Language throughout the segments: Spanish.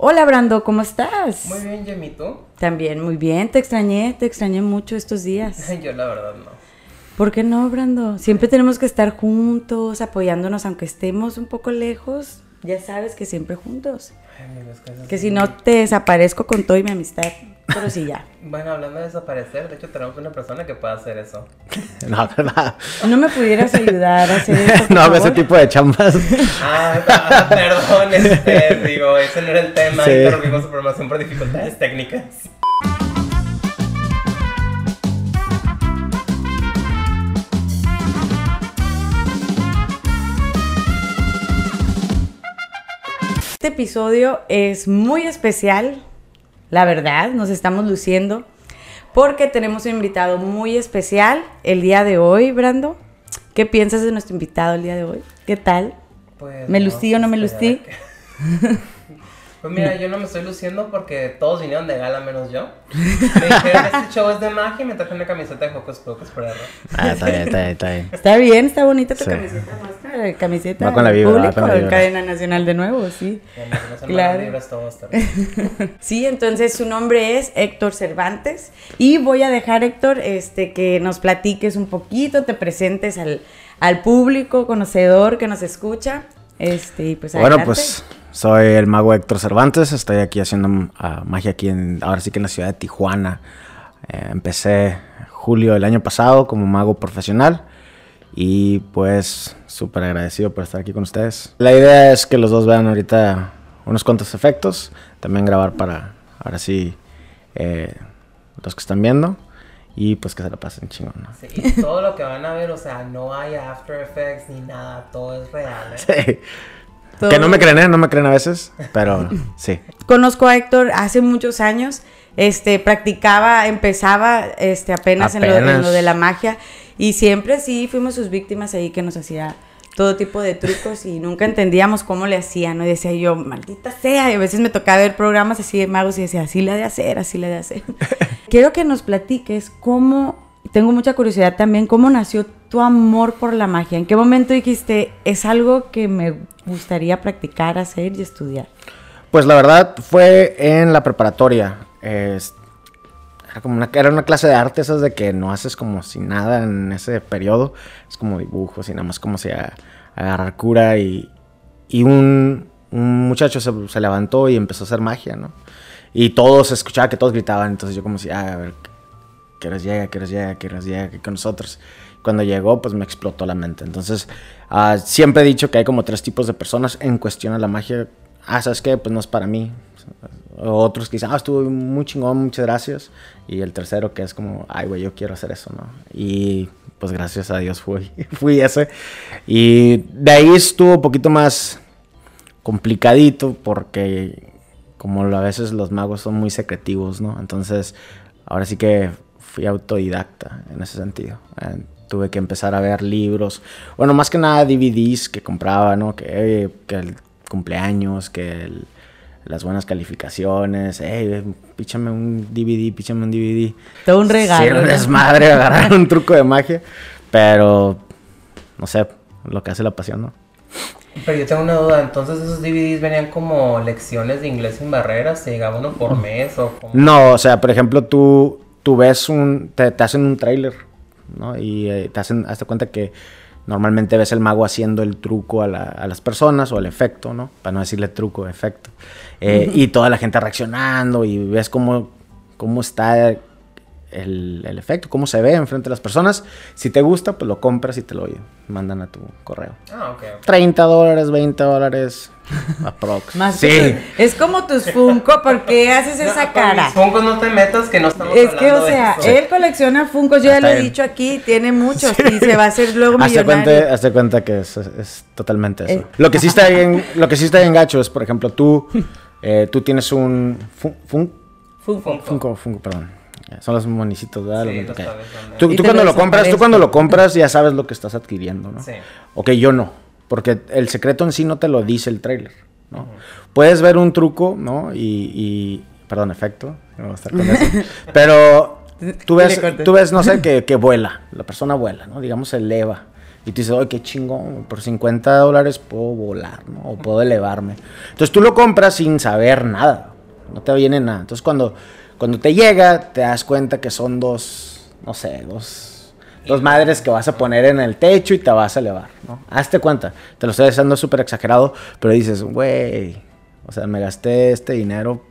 Hola Brando, ¿cómo estás? Muy bien, Jamie, ¿tú? También, muy bien. Te extrañé, te extrañé mucho estos días. Yo la verdad no. ¿Por qué no, Brando? Siempre tenemos que estar juntos, apoyándonos, aunque estemos un poco lejos. Ya sabes que siempre juntos. Ay, Que si no te desaparezco con todo y mi amistad. Pero sí ya. Bueno, hablando de desaparecer, de hecho tenemos una persona que puede hacer eso. No, no, ¿No me pudieras ayudar a hacer por no hago ese favor? tipo de chambas. Ah, ah, perdón, este, digo, ese no era el tema, Sí. interrumpimos su programación por dificultades técnicas. Este episodio es muy especial, la verdad, nos estamos luciendo, porque tenemos un invitado muy especial el día de hoy, Brando. ¿Qué piensas de nuestro invitado el día de hoy? ¿Qué tal? Pues, ¿Me lucí o no me lucí? Pues mira, yo no me estoy luciendo porque todos vinieron de gala menos yo. Me dijeron, este show es de magia y me traje una camiseta de Hocus Pocus por error. Ah, está bien, está bien, está bien. Está bien, está bonita tu Sí. camiseta, muestra la camiseta Va con la vibra, va público, con la vibra. cadena nacional de nuevo, sí. Bueno, Claro. todo va. Sí, entonces su nombre es Héctor Cervantes y voy a dejar Héctor este que nos platiques un poquito, te presentes al, al público conocedor que nos escucha. Este, pues Bueno, adelante. pues soy el mago Héctor Cervantes. Estoy aquí haciendo ah, magia aquí, en, ahora sí que en la ciudad de Tijuana. Eh, empecé julio del año pasado como mago profesional. Y pues súper agradecido por estar aquí con ustedes. La idea es que los dos vean ahorita unos cuantos efectos. También grabar para, ahora sí, eh, los que están viendo. Y pues que se la pasen chingón. ¿no? Sí, y todo lo que van a ver, o sea, no hay After Effects ni nada, todo es real, ¿eh? Sí. Todo- Que no me creen, ¿eh? No me creen a veces, pero sí. Conozco a Héctor hace muchos años. Este, practicaba, empezaba este, apenas, En, lo, en Apenas. lo de la magia. Y siempre sí fuimos sus víctimas ahí que nos hacía todo tipo de trucos y nunca entendíamos cómo le hacían. ¿no? Y decía yo, maldita sea. Y a veces me tocaba ver programas así de magos y decía, así la de hacer, así la de hacer. Quiero que nos platiques cómo, tengo mucha curiosidad también, cómo nació tu amor por la magia. ¿En qué momento dijiste, es algo que me gustaría practicar, hacer y estudiar? Pues la verdad fue en la preparatoria. Era como una, era una clase de arte, esas de que no haces como si nada en ese periodo. Es como dibujos y nada más como si a, agarrar cura y, y un, un muchacho se, se levantó y empezó a hacer magia, ¿no? Y todos, escuchaba que todos gritaban, entonces yo como si, ah, a ver, que les llega, que les llega, que les llega, que con nosotros. Cuando llegó, pues me explotó la mente. Entonces, ah, siempre he dicho que hay como tres tipos de personas en cuestión a la magia. Ah, ¿sabes qué? Pues no es para mí. O otros que dicen, ah, estuvo muy chingón, muchas gracias. Y el tercero que es como, ay, güey, yo quiero hacer eso, ¿no? Y pues gracias a Dios fui, fui ese. Y de ahí estuvo un poquito más complicadito porque como a veces los magos son muy secretivos, ¿no? Entonces, ahora sí que fui autodidacta en ese sentido. Eh, tuve que empezar a ver libros, bueno, más que nada DVDs que compraba, ¿no? Que, eh, que el cumpleaños, que el- las buenas calificaciones, hey, píchame un DVD, píchame un DVD. Todo un regalo, Sí, era un ¿no? desmadre agarrar un truco de magia, pero no sé, lo que hace la pasión, ¿no? Pero yo tengo una duda, entonces esos DVDs venían como lecciones de inglés sin barreras, se llegaba uno por mes o como... No, o sea, por ejemplo, tú, tú ves un. Te, te hacen un tráiler, ¿no? Y eh, te hacen. Hazte cuenta que normalmente ves el mago haciendo el truco a, la- a las personas o el efecto, ¿no? Para no decirle truco, efecto. Eh, Y toda la gente reaccionando y ves cómo, cómo está el, el efecto, cómo se ve enfrente de las personas. Si te gusta, pues lo compras y te lo mandan a tu correo. Ah, ok, ok. 30 dólares, 20 dólares, aprox. Más sí. que- es como tus Funko, ¿por qué haces esa No, cara? mis Funkos no te metas que no estamos Es que, o sea, él colecciona Funkos, yo ya lo he dicho aquí, tiene muchos y se va a hacer luego Hazte millonario. cuenta, hazte cuenta que es, es totalmente eso. Eh. Lo que sí está bien, lo que sí está bien gacho es, por ejemplo, tú, eh, tú tienes un fun, fun- Funko. Funko. Funko, Funko, perdón. Son los monicitos, ¿verdad? Sí, Los-. Tú, tú cuando lo compras, tú cuando lo compras ya sabes lo que estás adquiriendo, ¿no? Sí. Ok, yo no, porque el secreto en sí no te lo dice el trailer, ¿no? Puedes ver un truco, ¿no? Y, y- perdón, efecto, no voy a estar con eso. pero tú ves, tú ves, no sé, que, que vuela, la persona vuela, ¿no? Digamos, se eleva. Y tú dices, oye, qué chingón, por 50 dólares puedo volar, ¿no? O puedo elevarme. Entonces tú lo compras sin saber nada, no te viene nada. Entonces cuando, cuando te llega, te das cuenta que son dos, no sé, dos, dos madres que vas a poner en el techo y te vas a elevar, ¿no? Hazte cuenta, te lo estoy diciendo súper exagerado, pero dices, güey, o sea, me gasté este dinero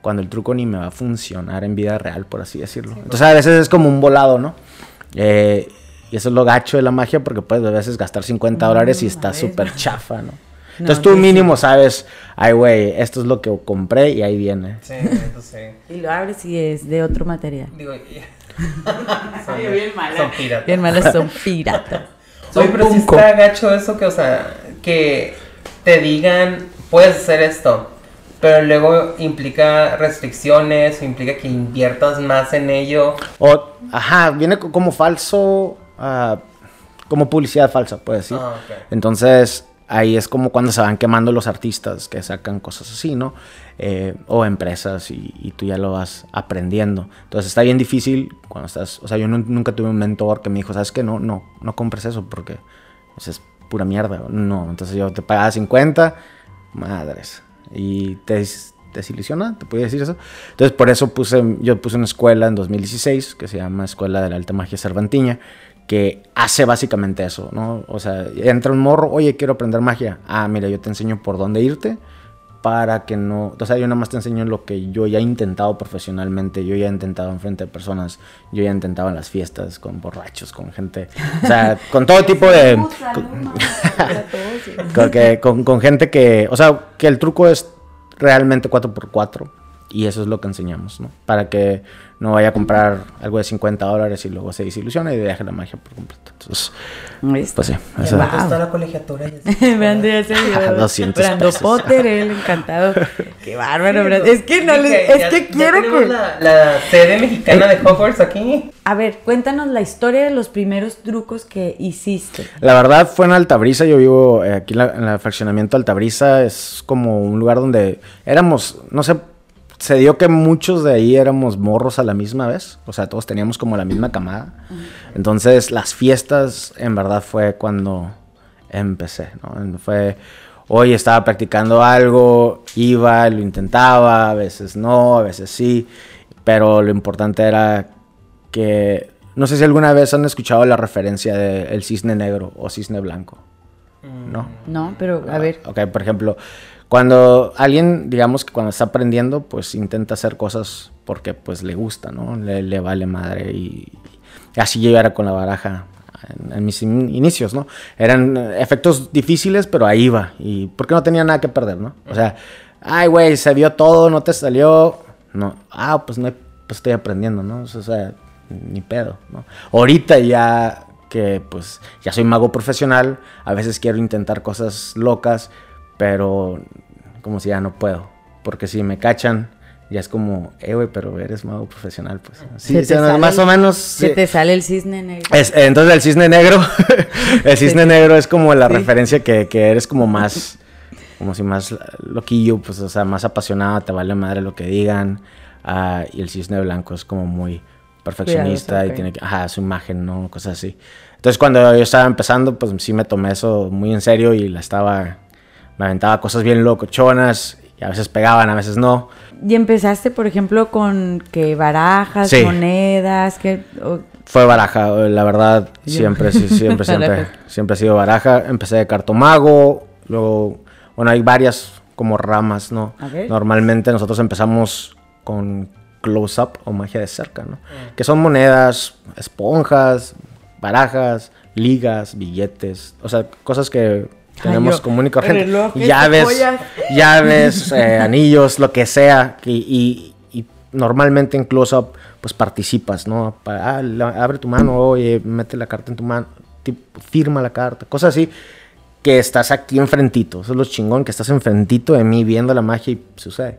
cuando el truco ni me va a funcionar en vida real, por así decirlo. Entonces a veces es como un volado, ¿no? Eh, y eso es lo gacho de la magia porque puedes a veces gastar 50 dólares y está súper chafa, ¿no? Entonces No, tú sí. mínimo sabes, ay güey, esto es lo que compré y ahí viene. Sí, entonces sí. Y lo abres y es de otro material. Digo, y- Son bien malas. Son piratas. Bien malas son piratas. Oye, pero Funko. está gacho eso que, o sea, que te digan, puedes hacer esto, pero luego implica restricciones, implica que inviertas más en ello. O, ajá, viene co- como falso, ah, como publicidad falsa, puedes decir. Ah. Entonces, ahí es como cuando se van quemando los artistas que sacan cosas así, ¿no? Eh, o empresas y, y tú ya lo vas aprendiendo. Entonces, está bien difícil cuando estás... O sea, yo nu- nunca tuve un mentor que me dijo, ¿sabes qué? No, no, no compres eso porque sea, es pura mierda. No, entonces yo te pagaba 50, madres. Y te des- desilusiona, te puedo decir eso. Entonces, por eso puse, yo puse una escuela en 2016 que se llama Escuela de la Alta Magia Cervantiña que hace básicamente eso, ¿no? O sea, entra un morro, oye, quiero aprender magia. Ah, mira, yo te enseño por dónde irte para que no... O sea, yo nada más te enseño lo que yo ya he intentado profesionalmente, yo ya he intentado enfrente de personas, yo ya he intentado en las fiestas, con borrachos, con gente... O sea, con todo tipo de... con, con- con gente que... O sea, que el truco es realmente 4x4 y eso es lo que enseñamos, ¿no? Para que no vaya a comprar algo de 50 dólares y luego se desilusione y deje la magia por completo. Entonces, pues sí. Eso- me Wow. gustó la colegiatura. Brando ya se vio. 200 Brando pesos. Potter, él encantado. Qué bárbaro, Brando. Es que no ya- es que ya quiero que. La, la sede mexicana de Hogwarts aquí. A ver, cuéntanos la historia de los primeros trucos que hiciste. La verdad fue en Altabrisa, yo vivo eh, aquí en, la- en el fraccionamiento Altabrisa, es como un lugar donde éramos, no sé, se dio que muchos de ahí éramos morros a la misma vez, o sea, todos teníamos como la misma camada. Entonces las fiestas en verdad fue cuando empecé, ¿no? Fue, hoy estaba practicando algo, iba, lo intentaba, a veces no, a veces sí, pero lo importante era que no sé si alguna vez han escuchado la referencia de el cisne negro o cisne blanco. ¿No? No, pero a ver. Ok, por ejemplo, cuando alguien, digamos que cuando está aprendiendo, pues intenta hacer cosas porque pues le gusta, ¿no? Le, le vale madre y, y así yo era con la baraja en, en mis in- inicios, ¿no? Eran efectos difíciles, pero ahí iba y porque no tenía nada que perder, ¿no? O sea, ay, güey, se vio todo, no te salió, no, ah, pues no, pues estoy aprendiendo, ¿no? O sea, ni pedo, ¿no? Ahorita ya que pues ya soy mago profesional, a veces quiero intentar cosas locas, pero como si ya no puedo, porque si me cachan ya es como, eh, güey, pero eres mago profesional, pues. Sí, Se te o sea, sale más el- o menos. Se sí. te sale el cisne negro. Es- entonces el cisne negro, el cisne negro es como la Sí. referencia que, que eres como más, como si más loquillo, pues, o sea, más apasionado, te vale madre lo que digan. ah, y el cisne blanco es como muy perfeccionista y tiene que, ajá, su imagen, ¿no? Cosas así. Entonces cuando yo estaba empezando, pues sí me tomé eso muy en serio y la estaba, me aventaba cosas bien locochonas y a veces pegaban, a veces no. Y empezaste, por ejemplo, con que barajas, Sí. monedas, que o- Fue baraja, la verdad, siempre, sí, siempre, siempre, siempre ha sido baraja. Empecé de cartomago, luego, bueno, hay varias como ramas, ¿no? Normalmente nosotros empezamos con close-up o magia de cerca, ¿no? Que son monedas, esponjas, barajas, ligas, billetes, o sea, cosas que tenemos yo, común y corriente. relojes, llaves, joyas. llaves, eh, anillos, lo que sea. Y, y- y normalmente en close-up, pues participas, ¿no? Ah, abre tu mano, oye, mete la carta en tu mano, firma la carta, cosas así. Que estás aquí enfrentito, eso es lo chingón, que estás enfrentito de mí viendo la magia y sucede.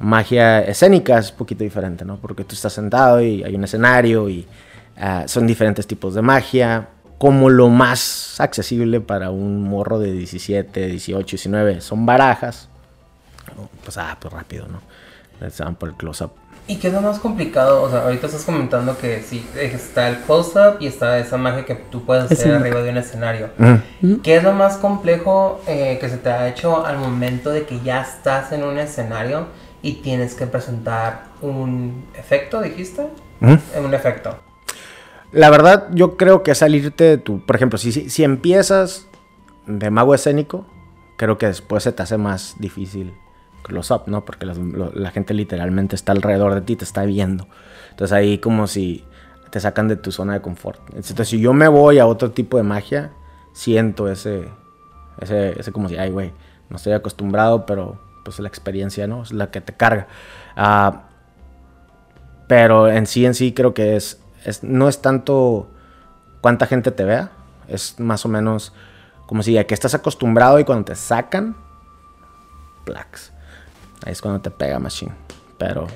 Magia escénica es un poquito diferente, ¿no? Porque tú estás sentado y hay un escenario y ah, son diferentes tipos de magia. Como lo más accesible para un morro de 17, 18, 19 son barajas. Pues, ah, pues rápido, ¿no? Se van por el close-up. ¿Y qué es lo más complicado? O sea, ahorita estás comentando que sí, está el close-up y está esa magia que tú puedes hacer arriba de un escenario. Ujú. ¿Qué es lo más complejo eh, que se te ha hecho al momento de que ya estás en un escenario y tienes que presentar un efecto, dijiste? Eh, Un efecto. La verdad, yo creo que salirte de tu. Por ejemplo, si, si, si empiezas de mago escénico, creo que después se te hace más difícil close-up, ¿no? Porque la gente literalmente está alrededor de ti, te está viendo. Entonces ahí como si te sacan de tu zona de confort. Entonces, si yo me voy a otro tipo de magia, siento ese. Ese, ese como si, ay, güey, no estoy acostumbrado, pero pues la experiencia, ¿no? Es la que te carga. Ah. Pero en sí, en sí, creo que es, es- no es tanto cuánta gente te vea, es más o menos como si a que estás acostumbrado y cuando te sacan, plax. Ahí es cuando te pega machine. Pero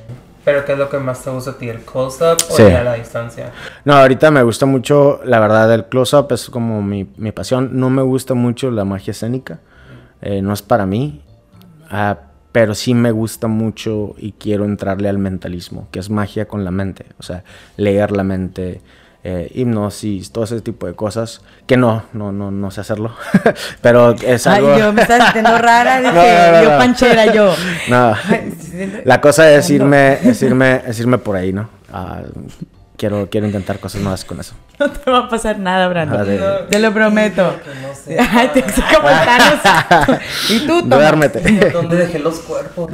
¿Pero qué es lo que más te gusta a ti? ¿El close-up o Sí. ya a la distancia? no, ahorita me gusta mucho, la verdad, el close-up es como mi, mi pasión. No me gusta mucho la magia escénica, eh, no es para mí. Ah, pero sí me gusta mucho y quiero entrarle al mentalismo, que es magia con la mente. O sea, leer la mente, eh, hipnosis, todo ese tipo de cosas. Que no, no, no, no sé hacerlo. pero es Ay, algo... yo me estaba sintiendo rara, dije, No, no, no, yo panchera, yo. No. La cosa es irme, es irme, es irme por ahí, ¿no? Ah, quiero, quiero intentar cosas nuevas con eso. No te va a pasar nada, Brando. De- Te lo prometo. Que no sé. Ay, te como. Y tú. Duérmete. ¿Dónde dejé los cuerpos?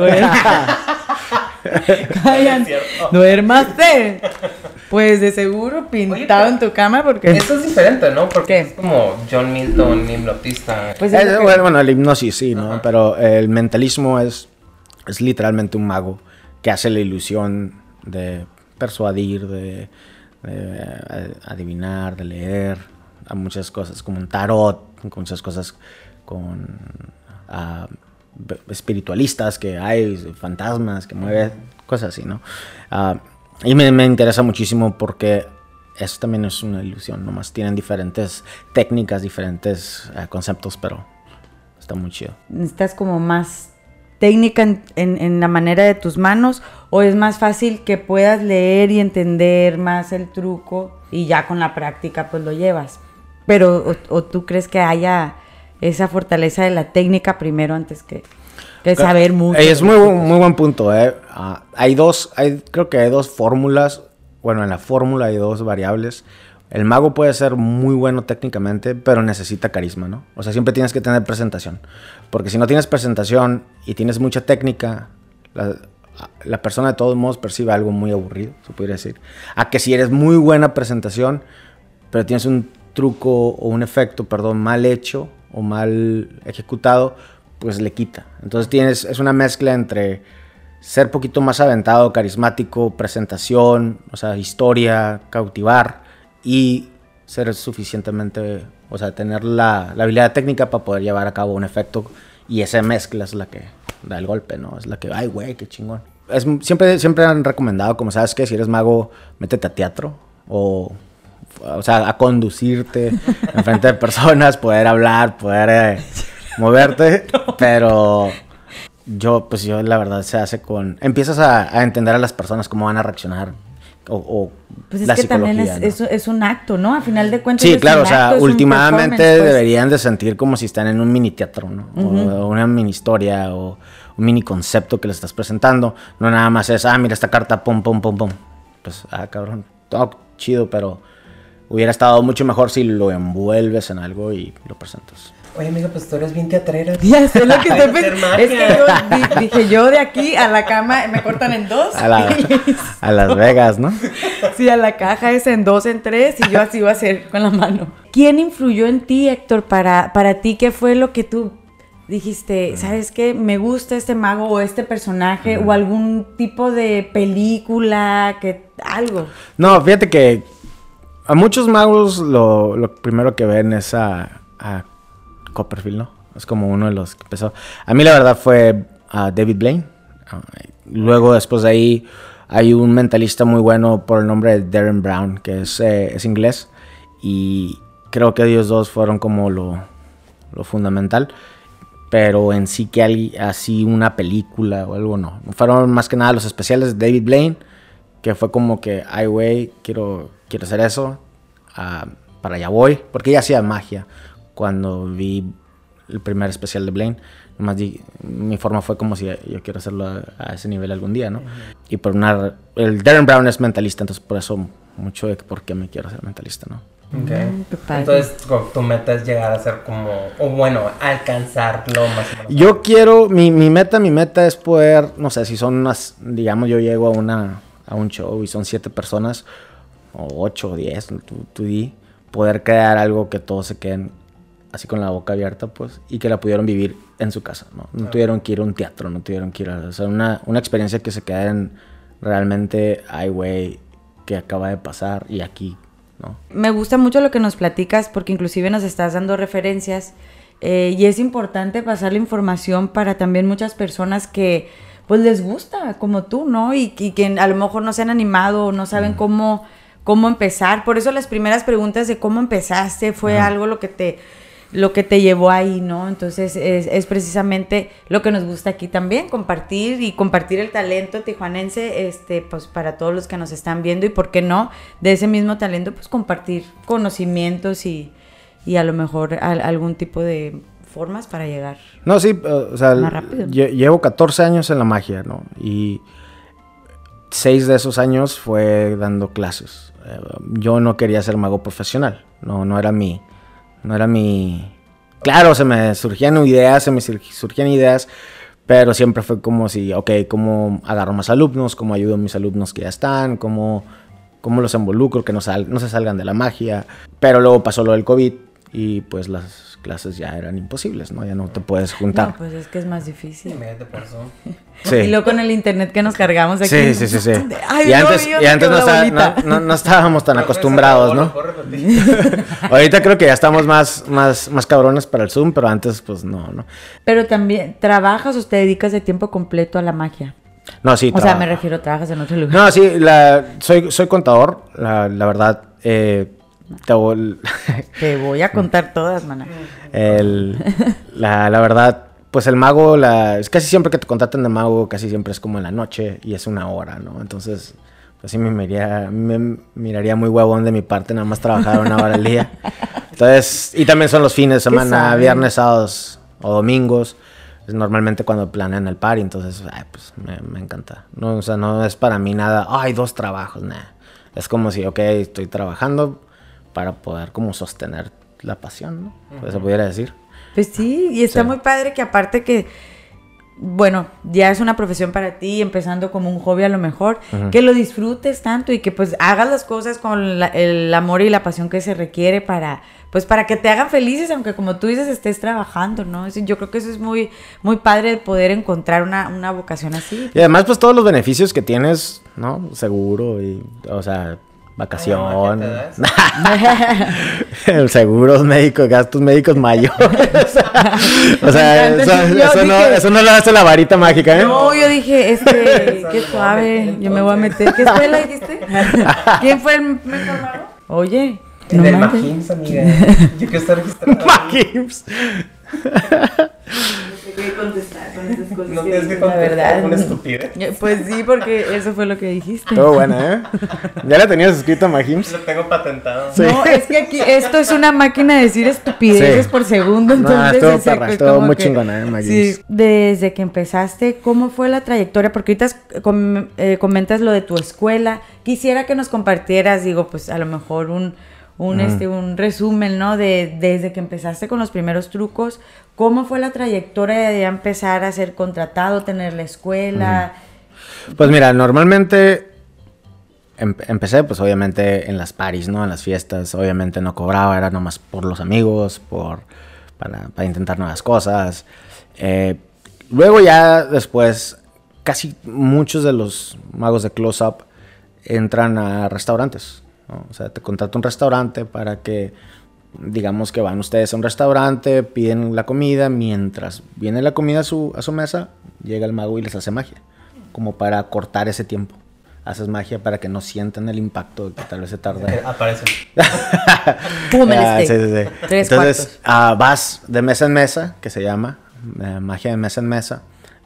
Callan. Duérmase. Pues de seguro pintado en tu cama porque... Eso es diferente, ¿no? Porque ¿Qué? es como John Milton, hipnotista. Pues es Eh, que- bueno, bueno, el hipnosis sí, ¿no? Ajá. Pero el mentalismo es, es literalmente un mago que hace la ilusión de persuadir, de, de, eh, adivinar, de leer a muchas cosas, como un tarot, con muchas cosas con b- espiritualistas que hay, fantasmas que mueven, cosas así, ¿no? Ah, y me, me interesa muchísimo porque eso también es una ilusión, nomás tienen diferentes técnicas, diferentes eh, conceptos, pero está muy chido. necesitas como más técnica en, en- en la manera de tus manos o es más fácil que puedas leer y entender más el truco y ya con la práctica pues lo llevas. Pero o, o tú crees que haya esa fortaleza de la técnica primero antes que, que saber mucho. Es muy buen punto, ¿eh? Ah, hay dos, hay, creo que hay dos fórmulas. Bueno, en la fórmula hay dos variables. El mago puede ser muy bueno técnicamente, pero necesita carisma, ¿no? O sea, siempre tienes que tener presentación. Porque si no tienes presentación y tienes mucha técnica, la, persona de todos modos percibe algo muy aburrido, se podría decir. A que si eres muy buena presentación, pero tienes un truco o un efecto, perdón, mal hecho o mal ejecutado, pues le quita. Entonces tienes, es una mezcla entre ser poquito más aventado, carismático, presentación, o sea, historia, cautivar y ser suficientemente, o sea, tener la, la habilidad técnica para poder llevar a cabo un efecto y esa mezcla es la que da el golpe, ¿no? Es la que, ay, güey, qué chingón. Es, siempre, siempre han recomendado, como sabes que si eres mago, métete a teatro o o sea, a conducirte en frente de personas, poder hablar, poder eh, moverte, pero yo, pues yo la verdad se hace con, empiezas a, a entender a las personas cómo van a reaccionar o, o Pues es la que también es, psicología, ¿no? es, es un acto, ¿no? A final de cuentas. Sí, es claro, un o sea, acto, últimamente pues. deberían de sentir como si están en un mini teatro, ¿no? O una mini historia o un mini concepto que le estás presentando. No nada más es, ah, mira esta carta, pum, pum, pum, pum. Pues, ah, cabrón, todo chido, pero hubiera estado mucho mejor si lo envuelves en algo y lo presentas. Oye, amiga, pues tú eres bien teatrera. Ya sé lo que pensando. Es que yo di- dije, yo de aquí a la cama me cortan en dos. A, la- a Las Vegas, ¿no? Sí, a la caja es en dos, en tres, y yo así iba a hacer con la mano. ¿Quién influyó en ti, Héctor, para, para ti? ¿Qué fue lo que tú dijiste? ¿Sabes qué? Me gusta este mago o este personaje o algún tipo de película, que algo. No, fíjate que a muchos magos lo, lo primero que ven es a, a Copperfield, ¿no? Es como uno de los que empezó. A mí la verdad fue a David Blaine. Ah, Luego después de ahí hay un mentalista muy bueno por el nombre de Darren Brown, que es, eh, es inglés. Y creo que ellos dos fueron como lo, lo fundamental. pero en sí que hay así una película o algo no. Fueron más que nada los especiales de David Blaine, que fue como que, ay, güey, quiero, quiero hacer eso, ah, para allá voy, porque ella hacía magia cuando vi el primer especial de Blaine. Nomás di- mi forma fue como si yo quiero hacerlo a, a ese nivel algún día, ¿no? Y por una... El Darren Brown es mentalista, entonces por eso mucho de por qué me quiero hacer mentalista, ¿no? Ok. Mm, qué padre. Entonces, tu, tu meta es llegar a ser como, o bueno, alcanzarlo más o menos. Yo quiero, mi, mi meta, mi meta es poder, no sé, si son unas, digamos, yo llego a una, a un show y son siete personas, o ocho o diez, tú, tú di, poder crear algo que todos se queden así con la boca abierta, pues, y que la pudieron vivir en su casa, ¿no? No tuvieron que ir a un teatro, no tuvieron que ir a, o sea, una, una experiencia que se queden realmente, ay, güey, que acaba de pasar y aquí, ¿no? Me gusta mucho lo que nos platicas porque inclusive nos estás dando referencias eh, y es importante pasar la información para también muchas personas que pues les gusta como tú, ¿no? Y, y que a lo mejor no se han animado o no saben cómo, cómo empezar. Por eso las primeras preguntas de cómo empezaste fue algo lo que te lo que te llevó ahí, ¿no? Entonces es, es precisamente lo que nos gusta aquí también, compartir y compartir el talento tijuanense, este, pues para todos los que nos están viendo y por qué no, de ese mismo talento, pues compartir conocimientos y, y a lo mejor al- algún tipo de formas para llegar. No, sí, eh, o sea, Más rápido. lle- llevo 14 años en la magia, ¿no? Y seis de esos años fue dando clases. Eh, yo no quería ser mago profesional, no, no era mi, no era mi... Claro, se me surgían ideas, se me sur- surgían ideas, pero siempre fue como si, ok, ¿cómo agarro más alumnos? ¿Cómo ayudo a mis alumnos que ya están? ¿Cómo, cómo los involucro? Que no, sal- no se salgan de la magia. Pero luego pasó lo del COVID y pues las clases ya eran imposibles, ¿no? Ya no te puedes juntar. No, pues es que es más difícil. Sí. Y luego con el internet que nos cargamos aquí. Sí, sí, sí, sí. Ay, y no, antes, yo y no antes no, estaba- no- no- no estábamos tan acostumbrados, ¿no? Ahorita creo que ya estamos más, más, más cabrones para el Zoom, pero antes pues no, no. Pero también, ¿trabajas o te dedicas de tiempo completo a la magia? No, sí. O sea, me refiero, trabajas en otro lugar. No, sí, la, soy, soy contador, la, la verdad. eh, te vol- Te voy a contar todas, mana. el- la, la verdad, pues el mago, la, es casi siempre que te contratan de mago, casi siempre es como en la noche y es una hora, ¿no? Entonces, pues sí me miraría, me miraría muy huevón de mi parte nada más trabajar una hora al día. Entonces, y también son los fines de semana, viernes, sábados o domingos. Es normalmente cuando planean el party, entonces, ay, pues me, me encanta. No, o sea, no es para mí nada, ay, dos trabajos, nah. Es como si, ok, estoy trabajando para poder como sostener la pasión, ¿no? Pues se pudiera decir. Pues sí, y está Sí. muy padre que aparte que, bueno, ya es una profesión para ti, empezando como un hobby a lo mejor, que lo disfrutes tanto y que pues hagas las cosas con la- el amor y la pasión que se requiere para, pues para que te hagan felices, aunque como tú dices estés trabajando, ¿no? Es- Yo creo que eso es muy, muy padre de poder encontrar una, una vocación así. Y además, pues todos los beneficios que tienes, ¿no? Seguro y, o sea, vacación. El seguros médicos, gastos médicos mayores. o sea, eso, eso no, dije- eso no lo hace la varita mágica, ¿eh? No, yo dije, este, qué suave, yo me voy a meter. ¿Qué escuela dijiste? ¿Quién fue el mejor mago? Oye, En no el. Majims, amiga. Yo quiero estar registrado. Majims. No tienes que contestar una estupidez. Pues sí, porque eso fue lo que dijiste. Todo buena, ¿eh? ¿Ya la tenías escrito a Majims? Lo tengo patentado. No, es que aquí esto es una máquina de decir estupideces Sí. por segundo, No, entonces estuvo o sea, perra, estuvo como muy que- chingona, eh, Maggie. Sí, desde que empezaste, ¿cómo fue la trayectoria? Porque ahorita com- eh, comentas lo de tu escuela. Quisiera que nos compartieras, digo, pues a lo mejor un un, este, un resumen, ¿no? De desde que empezaste con los primeros trucos, ¿cómo fue la trayectoria de empezar a ser contratado, tener la escuela? Pues mira, normalmente em- empecé pues obviamente en las paris, ¿no? En las fiestas, obviamente no cobraba, era nomás por los amigos, por, para, para intentar nuevas cosas. Eh, luego ya después, casi muchos de los magos de close-up entran a restaurantes. ¿No? O sea, te contrata un restaurante para que, digamos que van ustedes a un restaurante, piden la comida, mientras viene la comida a su, a su mesa, llega el mago y les hace magia, como para cortar ese tiempo. Haces magia para que no sientan el impacto que tal vez se tarda. Aparecen. ¡Pum! el Ah, sí, sí, sí. Tres Entonces, ah, vas de mesa en mesa, que se llama, eh, magia de mesa en mesa,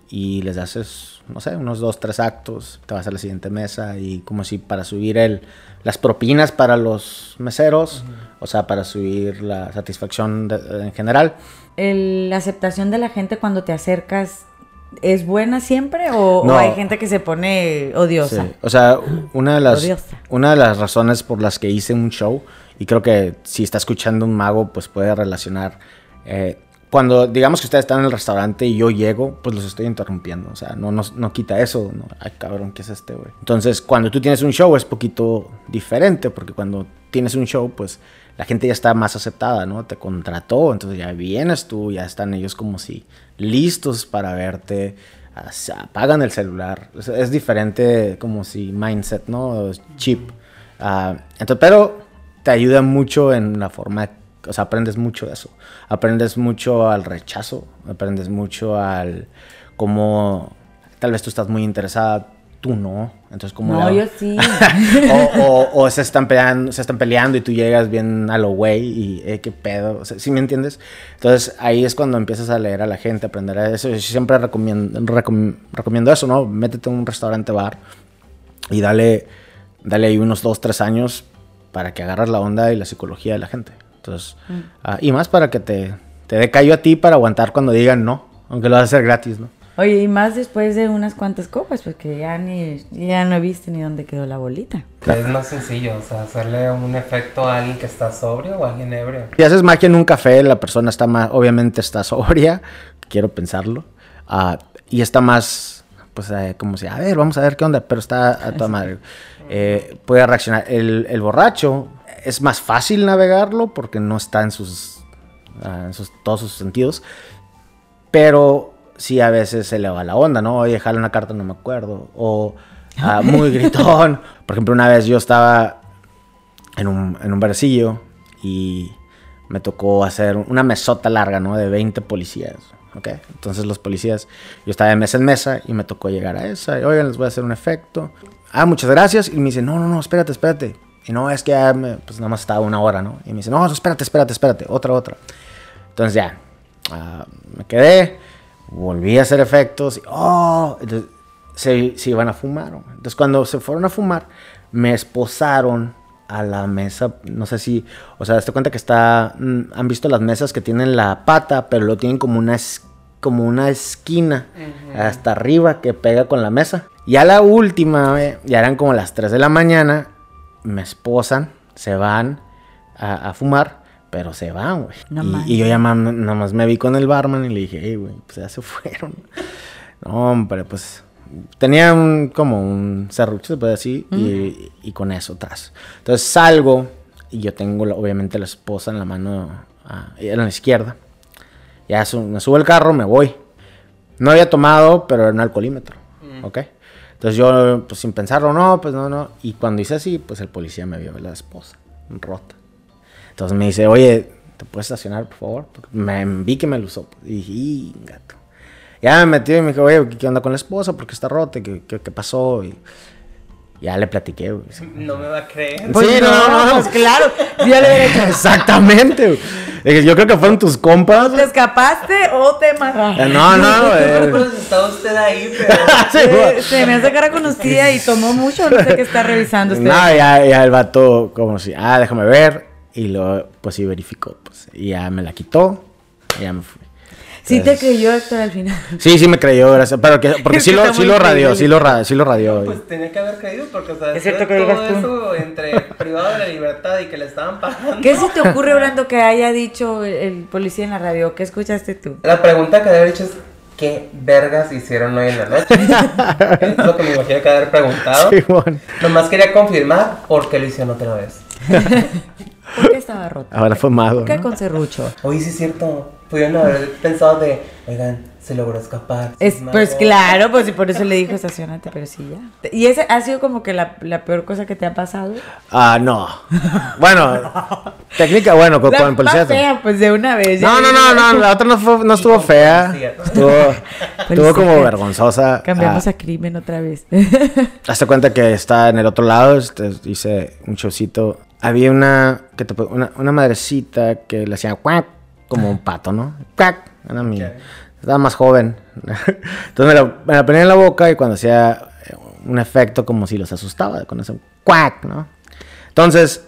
y les haces, no sé, unos dos, tres actos, te vas a la siguiente mesa y como si para subir el, las propinas para los meseros, o sea, para subir la satisfacción de- en general. El- ¿La aceptación de la gente cuando te acercas es buena siempre o, hay gente que se pone odiosa? Sí, O sea, una de las Odiosa. una de las razones por las que hice un show y creo que si está escuchando un mago pues puede relacionar eh, cuando digamos que ustedes están en el restaurante y yo llego, pues los estoy interrumpiendo, o sea, no no, no quita eso, no, ay cabrón, ¿qué es este, güey? Entonces, cuando tú tienes un show es poquito diferente porque cuando tienes un show, pues la gente ya está más aceptada, ¿no? Te contrató, entonces ya vienes tú, ya están ellos como si listos para verte, apagan el celular. Es, es diferente como si mindset, ¿no? Chip. Ah, entonces, pero te ayuda mucho en la forma, o sea, aprendes mucho de eso. Aprendes mucho al rechazo, aprendes mucho al cómo tal vez tú estás muy interesada, tú no. Entonces, como No, yo sí. o, o- o se están peleando, se están peleando y tú llegas bien a lo güey y eh, qué pedo, o sea, ¿sí me entiendes? Entonces ahí es cuando empiezas a leer a la gente, aprender a eso. Yo siempre recomiendo, recom- recomiendo eso, ¿no? Métete a un restaurante bar y dale, dale ahí unos dos, tres años para que agarres la onda y la psicología de la gente. Entonces, ah, y más para que te, te dé callo a ti para aguantar cuando digan no, aunque lo vas a hacer gratis, ¿no? Oye, y más después de unas cuantas copas, porque ya ni ya no he visto ni dónde quedó la bolita. Es más sencillo, o sea, hacerle un efecto a alguien que está sobrio o a alguien ebrio. Si haces magia en un café, la persona está más, obviamente está sobria, quiero pensarlo, ah, y está más, pues eh, como si, a ver, vamos a ver qué onda, pero está a toda madre. Eh, puede reaccionar. El, el borracho es más fácil navegarlo porque no está en sus, ah, en sus- todos sus sentidos, pero sí a veces se le va la onda, ¿no? Oye, jala una carta, no me acuerdo, o ah, muy gritón. Por ejemplo, una vez yo estaba en un, en un barcillo y me tocó hacer una mesota larga, ¿no? De 20 policías, ¿ok? Entonces los policías, yo estaba de mesa en mesa y me tocó llegar a esa. Y, Oigan, les voy a hacer un efecto. Ah, muchas gracias. Y me dice, no, no, no, espérate, espérate. Y no, es que ya me- pues nada más estaba una hora, ¿no? Y me dice, no, espérate, espérate, espérate, otra, otra. Entonces ya, ah, me quedé, volví a hacer efectos. Y, oh, entonces, se, se iban a fumar. ¿no? Entonces cuando se fueron a fumar, me esposaron a la mesa, no sé si, o sea, te cuenta que está, mm, han visto las mesas que tienen la pata, pero lo tienen como una, como una esquina hasta arriba que pega con la mesa. Y a la última, eh, ya eran como las 3 de la mañana, me esposan, se van a, a fumar, pero se van, güey. No y, yo ya nada más me vi con el barman y le dije, hey, güey, pues ya se fueron. No, hombre, pues tenía un, como un serrucho, se puede decir, y, y con eso atrás. Entonces salgo y yo tengo la- obviamente la esposa en la mano, en la izquierda. Ya su- me subo al carro, me voy. No había tomado, pero era un alcoholímetro, ¿ok? Entonces yo, pues sin pensarlo, no, pues no, no. Y cuando hice así, pues el policía me vio la esposa rota. Entonces me dice, oye, ¿te puedes estacionar, por favor? Me vi que me lo usó. Y dije, "Y, gato. Ya me metí y me dijo, oye, ¿qué onda con la esposa? ¿Por qué está rota? ¿Qué, qué, qué pasó? Y ya le platiqué, güey. No me va a creer. Pues Sí, no, no, no. pues claro. Ya le Exactamente, güey. Dije, Yo creo que fueron tus compas. ¿te escapaste o te amarraste? Eh, No, no, güey. Está usted ahí, pero... Se me hace cara conocida y tomó mucho, no sé qué está revisando usted. No, ya, ya el vato, como si, ah, déjame ver. Y luego, pues sí, verificó. Pues, y ya me la quitó. Y ya me fui. Sí te creyó Héctor al final. Sí, sí me creyó, gracias. Pero que, porque sí lo, sí lo radió, sí lo, ra- sí lo radió. Pues tenía que haber creído porque, o sea, Es cierto que todo eso entre privado de la libertad y que le estaban pagando. ¿Qué se te ocurre, Orlando, que haya dicho el, el policía en la radio? ¿Qué escuchaste tú? La pregunta que debe haber hecho es ¿qué vergas hicieron hoy en la noche? es lo que me imagino que haber preguntado. Sí, bueno. Nomás quería confirmar por qué lo hicieron otra vez. ¿Por qué estaba roto? Ahora fue mago, ¿Por qué ¿no? con serrucho? Oye, sí es cierto. Pudieron haber pensado de, oigan, se logró escapar. Es, es pues mago". claro, pues y por eso le dijo estacionate, pero sí ya. ¿Y ese ha sido como que la, la peor cosa que te ha pasado? Ah, no. Bueno, técnica, bueno, con, La con policía. fea, pues de una vez. No, no, no, no, la otra no, fue, no estuvo fea. policía. Estuvo, estuvo como vergonzosa. Cambiamos Ah, a crimen otra vez. Hazte cuenta que está en el otro lado, este, hice un showcito. Había una, que te- una, una madrecita que le hacía cuac, como un pato, ¿no? Cuac. Era mi. Estaba más joven. Entonces me la, me la ponía en la boca y cuando hacía eh, un efecto como si los asustaba con ese cuac, ¿no? Entonces,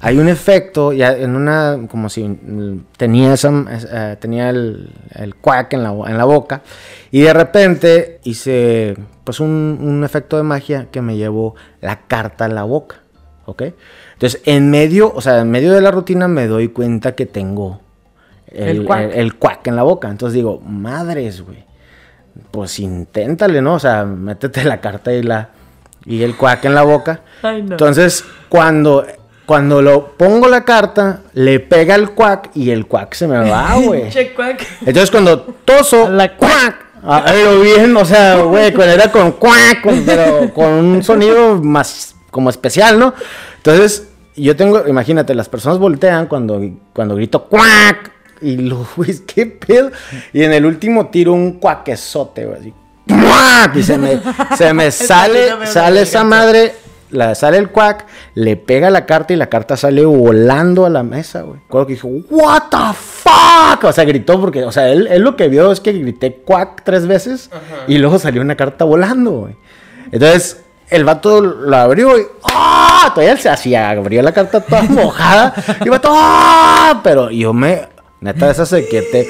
hay un efecto, ya en una, como si mm, tenía, esa, eh, tenía el, el cuac en la, en la boca, y de repente hice pues un, un efecto de magia que me llevó la carta a la boca, ¿ok? Entonces, en medio, o sea, en medio de la rutina me doy cuenta que tengo el, El cuac. el- el cuac en la boca. Entonces digo, madres, güey. Pues inténtale, ¿no? O sea, métete la carta y la y el cuac en la boca. Ay, no. Entonces, cuando cuando lo pongo la carta, le pega el cuac y el cuac se me va, güey. Entonces, cuando toso, La cuac. Ah, pero bien, o sea, güey, cuando era con cuac, con- pero con un sonido más como especial, ¿no? Entonces, yo tengo, imagínate, las personas voltean cuando, cuando grito cuac. Y lo, güey, ¿qué pedo? Y en el último tiro un cuaquesote, güey, así. Y se me, se me sale, sale esa madre, la, sale el cuac, le pega la carta y la carta sale volando a la mesa, güey. Recuerdo que dijo, ¿What the fuck? O sea, gritó porque, o sea, él, él lo que vio es que grité cuac tres veces y luego salió una carta volando, güey. Entonces, el vato la abrió y, ¡ah! Todavía se hacía, abrió la carta toda mojada y vato, ¡ah! Pero yo me, neta, esa se.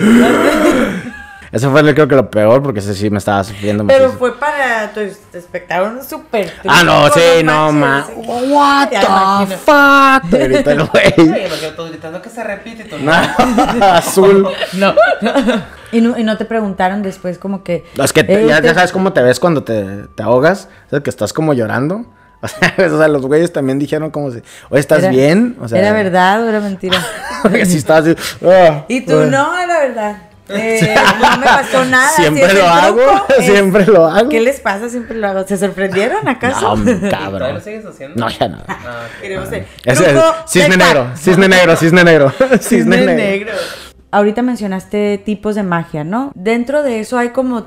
Eso fue creo que lo peor porque ese sí me estaba sufriendo Pero muchísimo. fue para tu espectador súper. Ah, no, sí, no, ma. What the imagino. fuck? Te gritó el güey. Todos gritando que se repite y tú no. Azul. No. y, no. y no te preguntaron después como que... No, Es que te- eh, ya, te- ya sabes cómo te ves cuando te, te ahogas. O sea, que estás como llorando. O sea, o sea, los güeyes también dijeron como si, oye, ¿estás era- bien? O sea, ¿Era verdad o era mentira? Porque si estás así. ah, y tú, ah. no, era verdad. Eh, no me pasó nada. Siempre si es lo el hago, es- siempre lo hago. ¿Qué les pasa? Siempre lo hago. ¿Se sorprendieron acaso? No, ¿Y ¿Todavía cabrón. lo sigues haciendo? No, ya no. Ah, ok. Queremos ser Es truco el cisne de negro, cisne negro, cisne negro. Cisne Cisne negro. negro. Ahorita mencionaste tipos de magia, ¿no? Dentro de eso hay como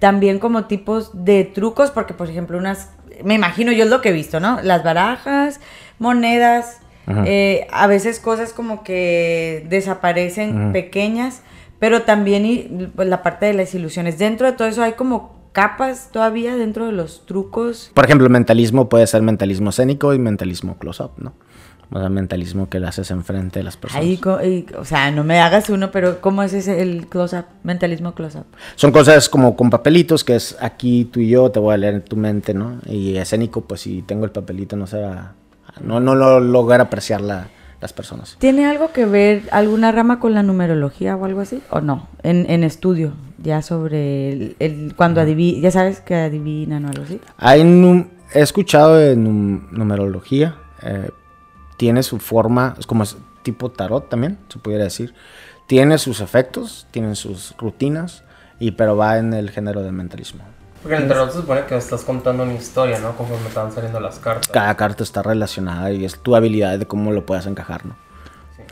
también como tipos de trucos, porque por ejemplo unas, me imagino yo es lo que he visto, ¿no? Las barajas, monedas, eh, a veces cosas como que desaparecen pequeñas, pero también y, pues, la parte de las ilusiones. Dentro de todo eso hay como capas todavía dentro de los trucos. Por ejemplo, el mentalismo puede ser mentalismo escénico y mentalismo close-up, ¿no? O sea, mentalismo que le haces enfrente de las personas. Ahí, y, o sea, no me hagas uno, pero ¿cómo es ese el close-up? Mentalismo close-up. Son cosas como con papelitos, que es aquí tú y yo, te voy a leer en tu mente, ¿no? Y escénico, pues si tengo el papelito, no se va- no, no lo lograr apreciar la- las personas. ¿Tiene algo que ver alguna rama con la numerología o algo así? ¿O no? En, en estudio, ya sobre el, el- cuando adivinan, ya sabes que adivinan o algo así. Hay num- he escuchado de num- numerología, eh, tiene su forma, es como tipo tarot también, se pudiera decir. Tiene sus efectos, tiene sus rutinas, y pero va en el género de mentalismo. Porque en el tarot se supone que estás contando una historia, ¿no? Conforme te van saliendo las cartas. Cada carta está relacionada y es tu habilidad de cómo lo puedas encajar, ¿no?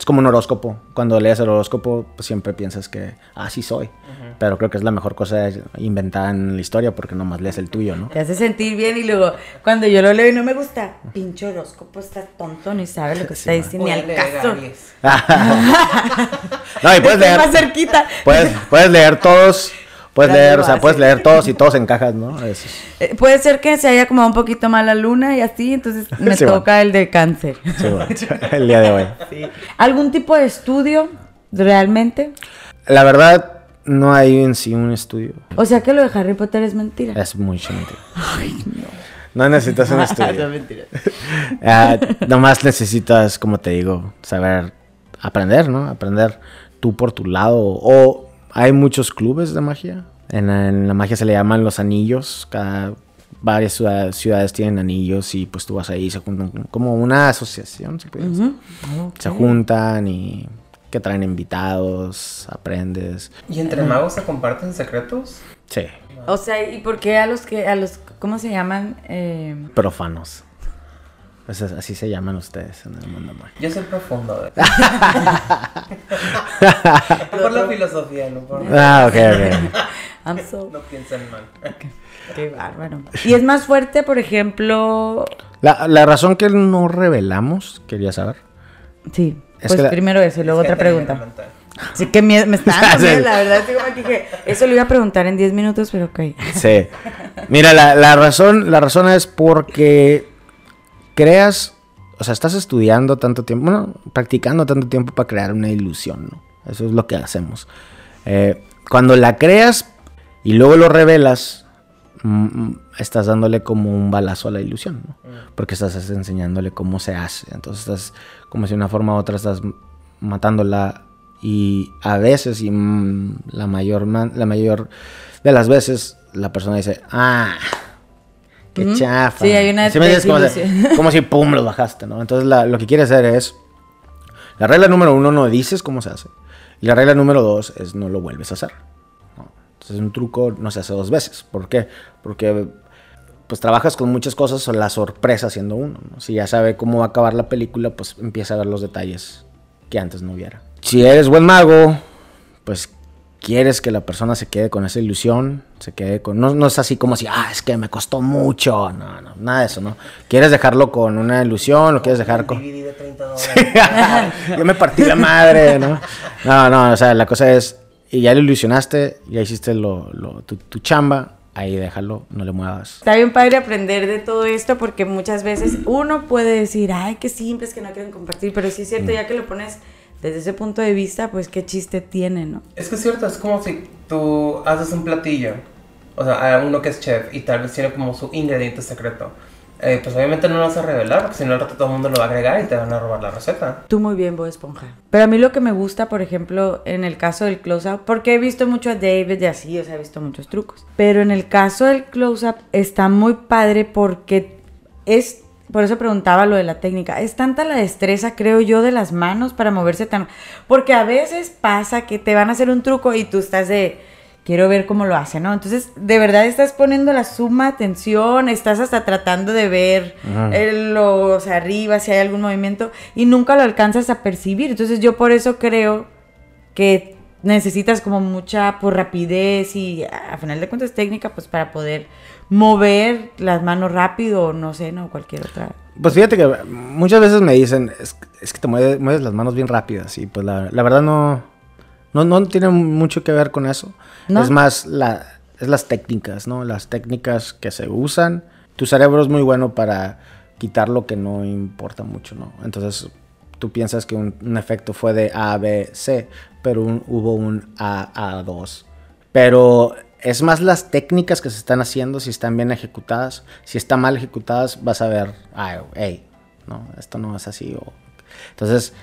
Es como un horóscopo. Cuando lees el horóscopo, pues siempre piensas que, ah, sí soy. Pero creo que es la mejor cosa inventada en la historia porque nomás lees el tuyo, ¿no? Te hace sentir bien y luego cuando yo lo leo y no me gusta, pinche horóscopo está tonto, ni sabe lo que está diciendo, ni al leer caso. No, y puedes Estoy más leer, cerquita. puedes, puedes leer todos, puedes leer, o sea, puedes leer todos y todos encajas, ¿no? Eso es- Eh, Puede ser que se haya acomodado un poquito mal la luna y así, entonces me Sí, toca el de cáncer. sí, bueno, el día de hoy. ¿Algún tipo de estudio realmente? La verdad, no hay en sí un estudio. O sea que lo de Harry Potter es mentira. Es mucho mentira. no. necesitas un estudio. mentira. Ah, nomás necesitas, como te digo, saber aprender, ¿no? Aprender tú por tu lado. O hay muchos clubes de magia. En la, en la magia se le llaman los anillos. Cada varias ciudades, ciudades tienen anillos y pues tú vas ahí, se juntan como una asociación, se puede decir. Se juntan y que traen invitados, aprendes. ¿Y entre magos se comparten secretos? Sí, O sea, ¿y por qué a los que, a los, ¿cómo se llaman? Eh, profanos. Pues es- así se llaman ustedes en el mundo mágico. Yo soy profundo. ¿eh? por la filosofía, no por... Ah, ok, ok. I'm so- No piensen mal. Qué bárbaro. Y es más fuerte, por ejemplo. La, la razón que no revelamos, quería saber. Sí. Es pues que la- primero eso y luego Es que otra pregunta. Así que me, me está dando miedo, la verdad. Así como que dije, eso lo iba a preguntar en 10 minutos, pero ok. Sí. Mira, la, la razón, la razón es porque creas, o sea, estás estudiando tanto tiempo, bueno, practicando tanto tiempo para crear una ilusión, ¿no? Eso es lo que hacemos. Eh, cuando la creas y luego lo revelas, mm, mm, estás dándole como un balazo a la ilusión, ¿no? Porque estás enseñándole cómo se hace. Entonces estás, como si de una forma u otra estás matándola y a veces, y mm, la mayor, la mayor de las veces, la persona dice, ah, qué Ujú. chafa. Sí, hay una ¿Sí me como, si- como si pum, lo bajaste, ¿no? Entonces la- lo que quiere hacer es, la regla número uno no dices cómo se hace. Y la regla número dos es no lo vuelves a hacer. ¿no? Entonces un truco no se hace dos veces. ¿Por qué? Porque pues trabajas con muchas cosas o la sorpresa siendo uno. ¿no? Si ya sabe cómo va a acabar la película, pues empieza a ver los detalles que antes no hubiera. Si eres buen mago, pues quieres que la persona se quede con esa ilusión, se quede con... No, no es así como si, ah, es que me costó mucho, no, no, nada de eso, ¿no? Quieres dejarlo con una ilusión, lo quieres dejar con... DVD de 30 dólares. Yo me partí la madre, ¿no? No, no, o sea, la cosa es, y ya lo ilusionaste, ya hiciste lo, lo- tu, tu chamba, ahí déjalo, no le muevas. Está bien padre aprender de todo esto porque muchas veces uno puede decir, ay, qué simple, es que no quieren compartir, pero sí es Mm. cierto, ya que lo pones desde ese punto de vista, pues qué chiste tiene, ¿no? Es que es cierto, es como si tú haces un platillo, o sea, a uno que es chef y tal vez tiene como su ingrediente secreto. Eh, pues obviamente no lo vas a revelar porque si no al rato todo el mundo lo va a agregar y te van a robar la receta. Tú muy bien, Bob Esponja. Pero a mí lo que me gusta, por ejemplo, en el caso del close-up, porque he visto mucho a David y así, o sea, he visto muchos trucos. Pero en el caso del close-up está muy padre porque es, por eso preguntaba lo de la técnica, es tanta la destreza, creo yo, de las manos para moverse tan... Porque a veces pasa que te van a hacer un truco y tú estás de... Quiero ver cómo lo hace, ¿no? Entonces, de verdad estás poniendo la suma atención, estás hasta tratando de ver Ajá. el, lo, o sea, arriba, si hay algún movimiento, y nunca lo alcanzas a percibir. Entonces yo por eso creo que necesitas como mucha pues, rapidez y a final de cuentas técnica pues para poder mover las manos rápido no sé, no, cualquier otra. Pues fíjate que muchas veces me dicen, es, es que te mueves, mueves las manos bien rápidas, y pues la, la verdad no, no, no tiene mucho que ver con eso. ¿No? Es más, la, es las técnicas, ¿no? Las técnicas que se usan. Tu cerebro es muy bueno para quitar lo que no importa mucho, ¿no? Entonces, tú piensas que un, un efecto fue de A, B, C, pero un- hubo un A, A2. Pero es más las técnicas que se están haciendo, si están bien ejecutadas. Si están mal ejecutadas, vas a ver, ay, hey, no, esto no es así. Entonces,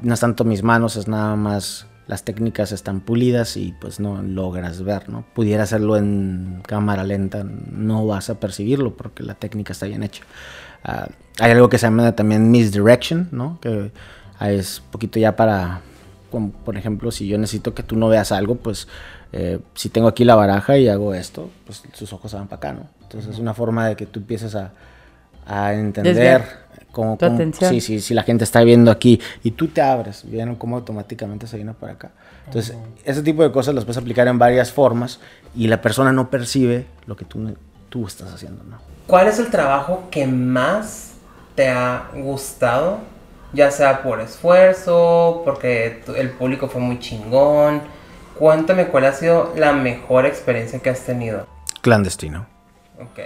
no es tanto mis manos, es nada más las técnicas están pulidas y pues no logras ver, ¿no? Pudiera hacerlo en cámara lenta, no vas a percibirlo porque la técnica está bien hecha. Ah, hay algo que se llama también misdirection, ¿no? Que es poquito ya para, por ejemplo, si yo necesito que tú no veas algo, pues eh, si tengo aquí la baraja y hago esto, pues sus ojos van para acá, ¿no? Entonces es una forma de que tú empieces a, a entender cómo, cómo- sí, sí, si la gente está viendo aquí y tú te abres, vieron cómo automáticamente se viene para acá. Entonces, ese tipo de cosas las puedes aplicar en varias formas y la persona no percibe lo que tú, tú estás haciendo, ¿no? ¿Cuál es el trabajo que más te ha gustado? Ya sea por esfuerzo, porque el público fue muy chingón. Cuéntame cuál ha sido la mejor experiencia que has tenido. Clandestino. Ok.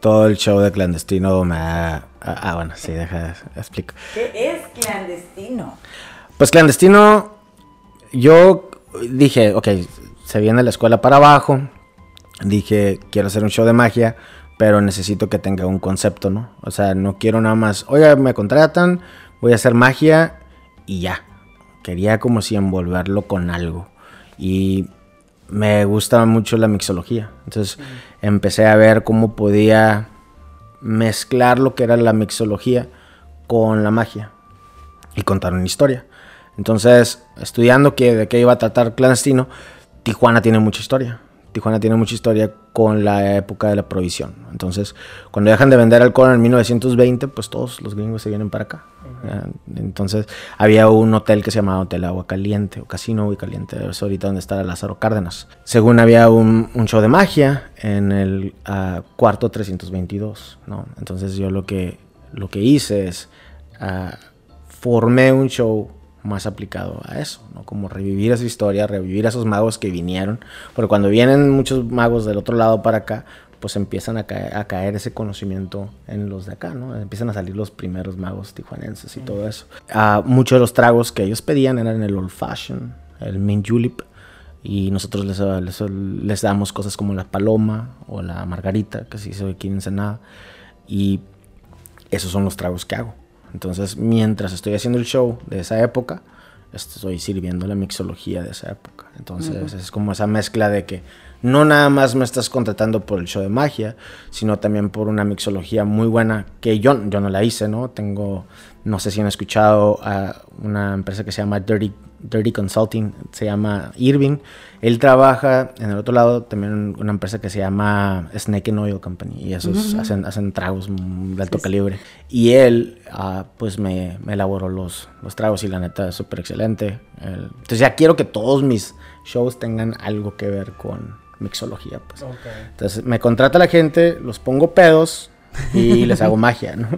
Todo el show de clandestino me ha... Ah, ah, bueno, sí, deja, explico. ¿Qué es clandestino? Pues clandestino, yo dije, ok, se viene la escuela para abajo. Dije, quiero hacer un show de magia, pero necesito que tenga un concepto, ¿no? O sea, no quiero nada más, oiga, me contratan, voy a hacer magia y ya. Quería como si envolverlo con algo. Y me gusta mucho la mixología. Entonces empecé a ver cómo podía mezclar lo que era la mixología con la magia y contar una historia. Entonces, estudiando que, de qué iba a tratar clandestino, Tijuana tiene mucha historia. Tijuana tiene mucha historia con la época de la prohibición. Entonces, cuando dejan de vender alcohol en 1920, pues todos los gringos se vienen para acá. Entonces, había un hotel que se llamaba Hotel Agua Caliente, o Casino Agua Caliente, es ahorita donde está Lázaro Cárdenas. Según había un, un show de magia en el ah, cuarto 322, ¿no? Entonces, yo lo que, lo que hice es... ah, formé un show más aplicado a eso, ¿no? Como revivir esa historia, revivir a esos magos que vinieron, porque cuando vienen muchos magos del otro lado para acá, pues empiezan a caer, ese conocimiento en los de acá, ¿no? Empiezan a salir los primeros magos tijuanenses y todo eso. Ah, muchos de los tragos que ellos pedían eran el old fashion, el mint julep, y nosotros les, les, damos cosas como la paloma o la margarita, que se hizo aquí en Ensenada, y esos son los tragos que hago. Entonces, mientras estoy haciendo el show de esa época, estoy sirviendo la mixología de esa época. Entonces, es como esa mezcla de que no nada más me estás contratando por el show de magia, sino también por una mixología muy buena que yo, yo no la hice, ¿no? Tengo, no sé si han escuchado a una empresa que se llama Dirty Dirty Consulting, se llama Irving. Él trabaja en el otro lado también una empresa que se llama Snake and Oil Company y esos hacen, hacen tragos de alto calibre. Y él, ah, pues me, me, elaboró los, los tragos y la neta es súper excelente. entonces ya quiero que todos mis shows tengan algo que ver con mixología. Pues. Entonces me contrata la gente, los pongo pedos y les hago magia, ¿no?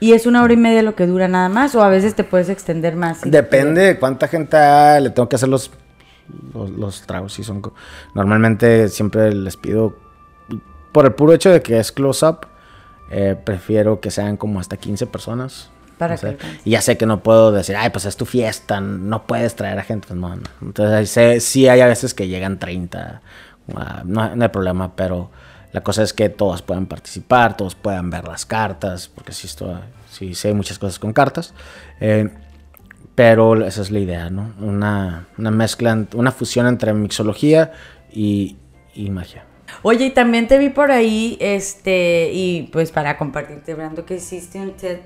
¿Y es una hora y media lo que dura nada más? ¿O a veces te puedes extender más? Depende de cuánta gente le tengo que hacer los, los, tragos. Son, normalmente siempre les pido, por el puro hecho de que es close-up, eh, prefiero que sean como hasta 15 personas. Para y ya sé que no puedo decir, ay, pues es tu fiesta, no puedes traer a gente. Pues no, Entonces, sé, sí hay a veces que llegan 30, ah, no, no hay problema, pero la cosa es que todos puedan participar, todos puedan ver las cartas, porque sí, esto, sí sé muchas cosas con cartas. Eh, pero esa es la idea, ¿no? Una, una, mezcla, una fusión entre mixología y, y magia. Oye, y también te vi por ahí, este, y pues para compartirte, hablando que hiciste un TED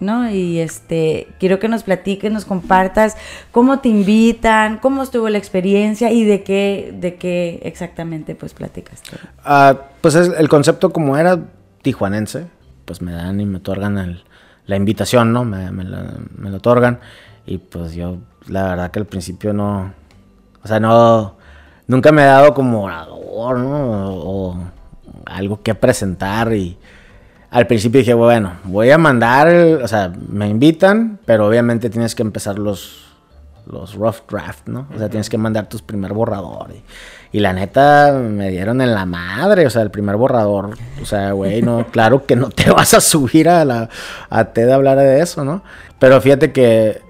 ¿no? Y este, quiero que nos platiques, nos compartas cómo te invitan, cómo estuvo la experiencia y de qué, de qué exactamente pues platicaste. Uh, pues el concepto como era tijuanense, pues me dan y me otorgan la invitación, ¿no? Me, me, lo otorgan y pues yo la verdad que al principio no, o sea, no, nunca me he dado como orador, ¿no? o algo que presentar y al principio dije, bueno, voy a mandar, o sea, me invitan, pero obviamente tienes que empezar los, los rough draft, ¿no? O sea, tienes que mandar tus primer borrador. Y, la neta, me dieron en la madre, o sea, el primer borrador. O sea, güey, no, claro que no te vas a subir a la a TED a hablar de eso, ¿no? Pero fíjate que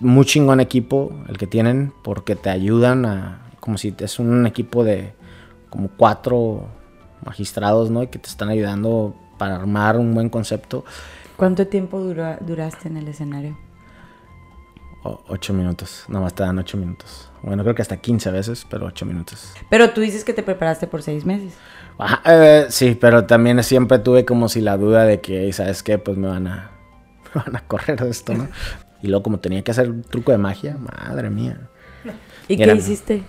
muy chingón equipo el que tienen, porque te ayudan a, como si es un equipo de como cuatro magistrados, ¿no? Y que te están ayudando para armar un buen concepto. ¿Cuánto tiempo duraste en el escenario? ocho minutos, nada más te dan ocho minutos. Bueno, creo que hasta 15 veces, pero ocho minutos. Pero tú dices que te preparaste por seis meses. Eh, sí, pero también siempre tuve como si la duda de que, ¿sabes qué? Pues me van a, me van a correr de esto, ¿no? y luego como tenía que hacer un truco de magia, madre mía. ¿Y, qué hiciste?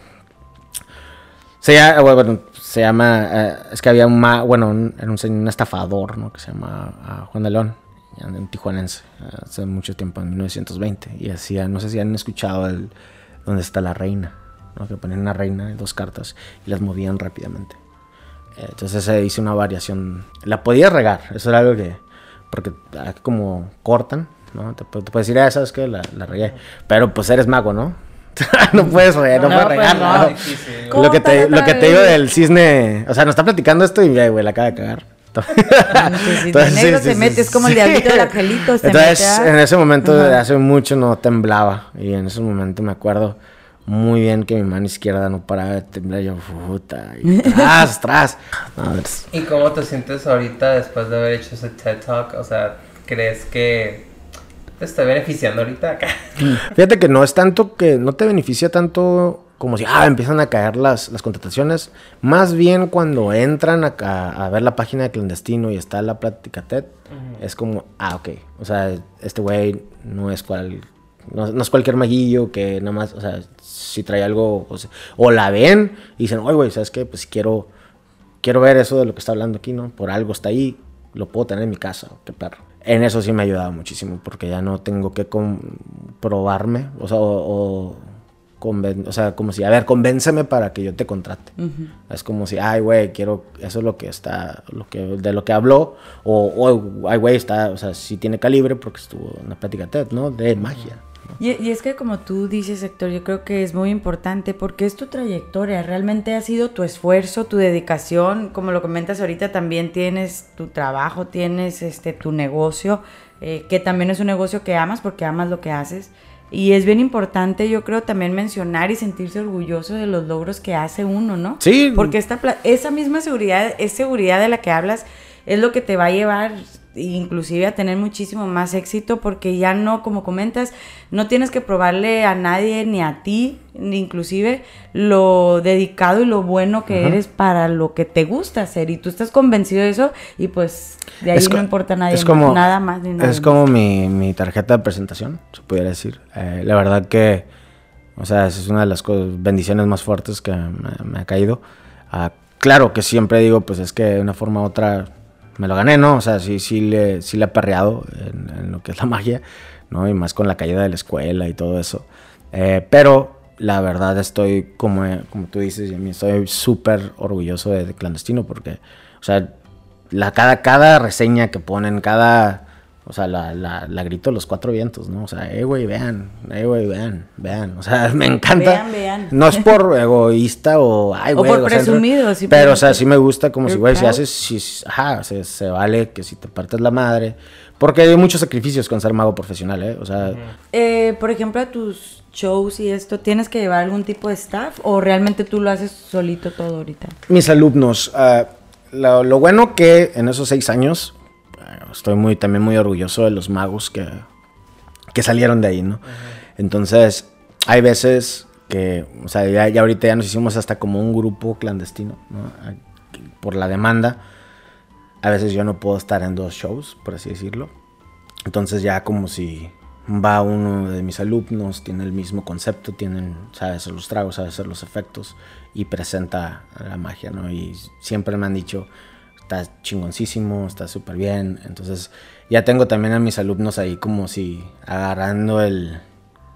Se llama, bueno, se llama, eh, es que había un, bueno, un, un, estafador, ¿no? Que se llama ah, Juan de León, en tijuanense, hace mucho tiempo, en 1920. Y hacía, no sé si han escuchado el, donde está la reina, ¿no? Que ponían una reina, dos cartas, y las movían rápidamente. Entonces se hizo una variación. La podía regar, eso era algo que, porque como cortan, ¿no? Te, puedes decir, ah, ¿sabes qué? La, la regué. Pero pues eres mago, ¿no? no puedes regar, no, puedes regar. Pues lo, que te, lo que te digo del cisne, o sea, nos está platicando esto y, güey, la acaba de cagar. Entonces, el negro se mete, es como el diablito del angelito. Entonces, en ese momento, hace mucho no temblaba. Y en ese momento me acuerdo muy bien que mi mano izquierda no paraba de temblar. Yo, puta, y tras, tras. ¿Y cómo te sientes ahorita después de haber hecho ese TED Talk? O sea, ¿crees que te está beneficiando ahorita acá. Fíjate que no es tanto que no te beneficia tanto como si ah, empiezan a caer las, las contrataciones. Más bien cuando entran a, a, ver la página de clandestino y está la plática TED, es como, ah, ok. O sea, este güey no es cual. No, es cualquier maguillo que nada más, o sea, si trae algo, o, o la ven y dicen, oye, güey, ¿sabes qué? Pues quiero, quiero ver eso de lo que está hablando aquí, ¿no? Por algo está ahí, lo puedo tener en mi casa, qué perro en eso sí me ha ayudado muchísimo, porque ya no tengo que comprobarme, o sea, o, o, sea, como si, a ver, convénceme para que yo te contrate. Es como si, ay, güey, quiero, eso es lo que está, lo que, de lo que habló, o, ay, güey, está, o sea, sí tiene calibre porque estuvo en la plática TED, ¿no? De magia. Y, y es que como tú dices, Héctor, yo creo que es muy importante porque es tu trayectoria, realmente ha sido tu esfuerzo, tu dedicación, como lo comentas ahorita, también tienes tu trabajo, tienes este tu negocio, eh, que también es un negocio que amas porque amas lo que haces. Y es bien importante, yo creo, también mencionar y sentirse orgulloso de los logros que hace uno, ¿no? Sí. Porque esta, esa misma seguridad, es seguridad de la que hablas, es lo que te va a llevar inclusive a tener muchísimo más éxito porque ya no, como comentas, no tienes que probarle a nadie ni a ti, ni inclusive lo dedicado y lo bueno que eres para lo que te gusta hacer y tú estás convencido de eso y pues de ahí Es no importa a nadie es más, como- nada más ni nada Es como mi, mi tarjeta de presentación, se pudiera decir. Eh, la verdad que, o sea, esa es una de las cosas, bendiciones más fuertes que me, me ha caído. Ah, claro que siempre digo, pues es que de una forma u otra me lo gané, ¿no? O sea, sí, sí le, sí le he perreado en, lo que es la magia, ¿no? Y más con la caída de la escuela y todo eso. Eh, pero la verdad estoy, como, como tú dices, estoy súper orgulloso de, de Clandestino porque, o sea, la, cada, cada reseña que ponen, cada... O sea, la, la, la grito los cuatro vientos, ¿no? O sea, eh, güey, vean, eh, güey, vean, vean. O sea, me encanta. Vean, vean. No es por egoísta o, ay, O güey. por sea, presumido, Pero, simplemente. o sea, sí me gusta como si, güey, si haces, si, ajá, se, se vale que si te partes la madre. Porque hay muchos sacrificios con ser mago profesional, ¿eh? O sea, Eh, por ejemplo, a tus shows y esto, ¿tienes que llevar algún tipo de staff o realmente tú lo haces solito todo ahorita? mis alumnos, ah, lo, lo bueno que en esos seis años, estoy muy, también muy orgulloso de los magos que, que salieron de ahí, ¿no? Entonces, hay veces que, o sea, ya, ya ahorita ya nos hicimos hasta como un grupo clandestino, ¿no? Por la demanda. A veces yo no puedo estar en dos shows, por así decirlo. Entonces ya como si va uno de mis alumnos, tiene el mismo concepto, tienen, sabe hacer los tragos, sabe hacer los efectos y presenta la magia, ¿no? Y siempre me han dicho, está chingoncísimo, está súper bien. Entonces ya tengo también a mis alumnos ahí como si agarrando el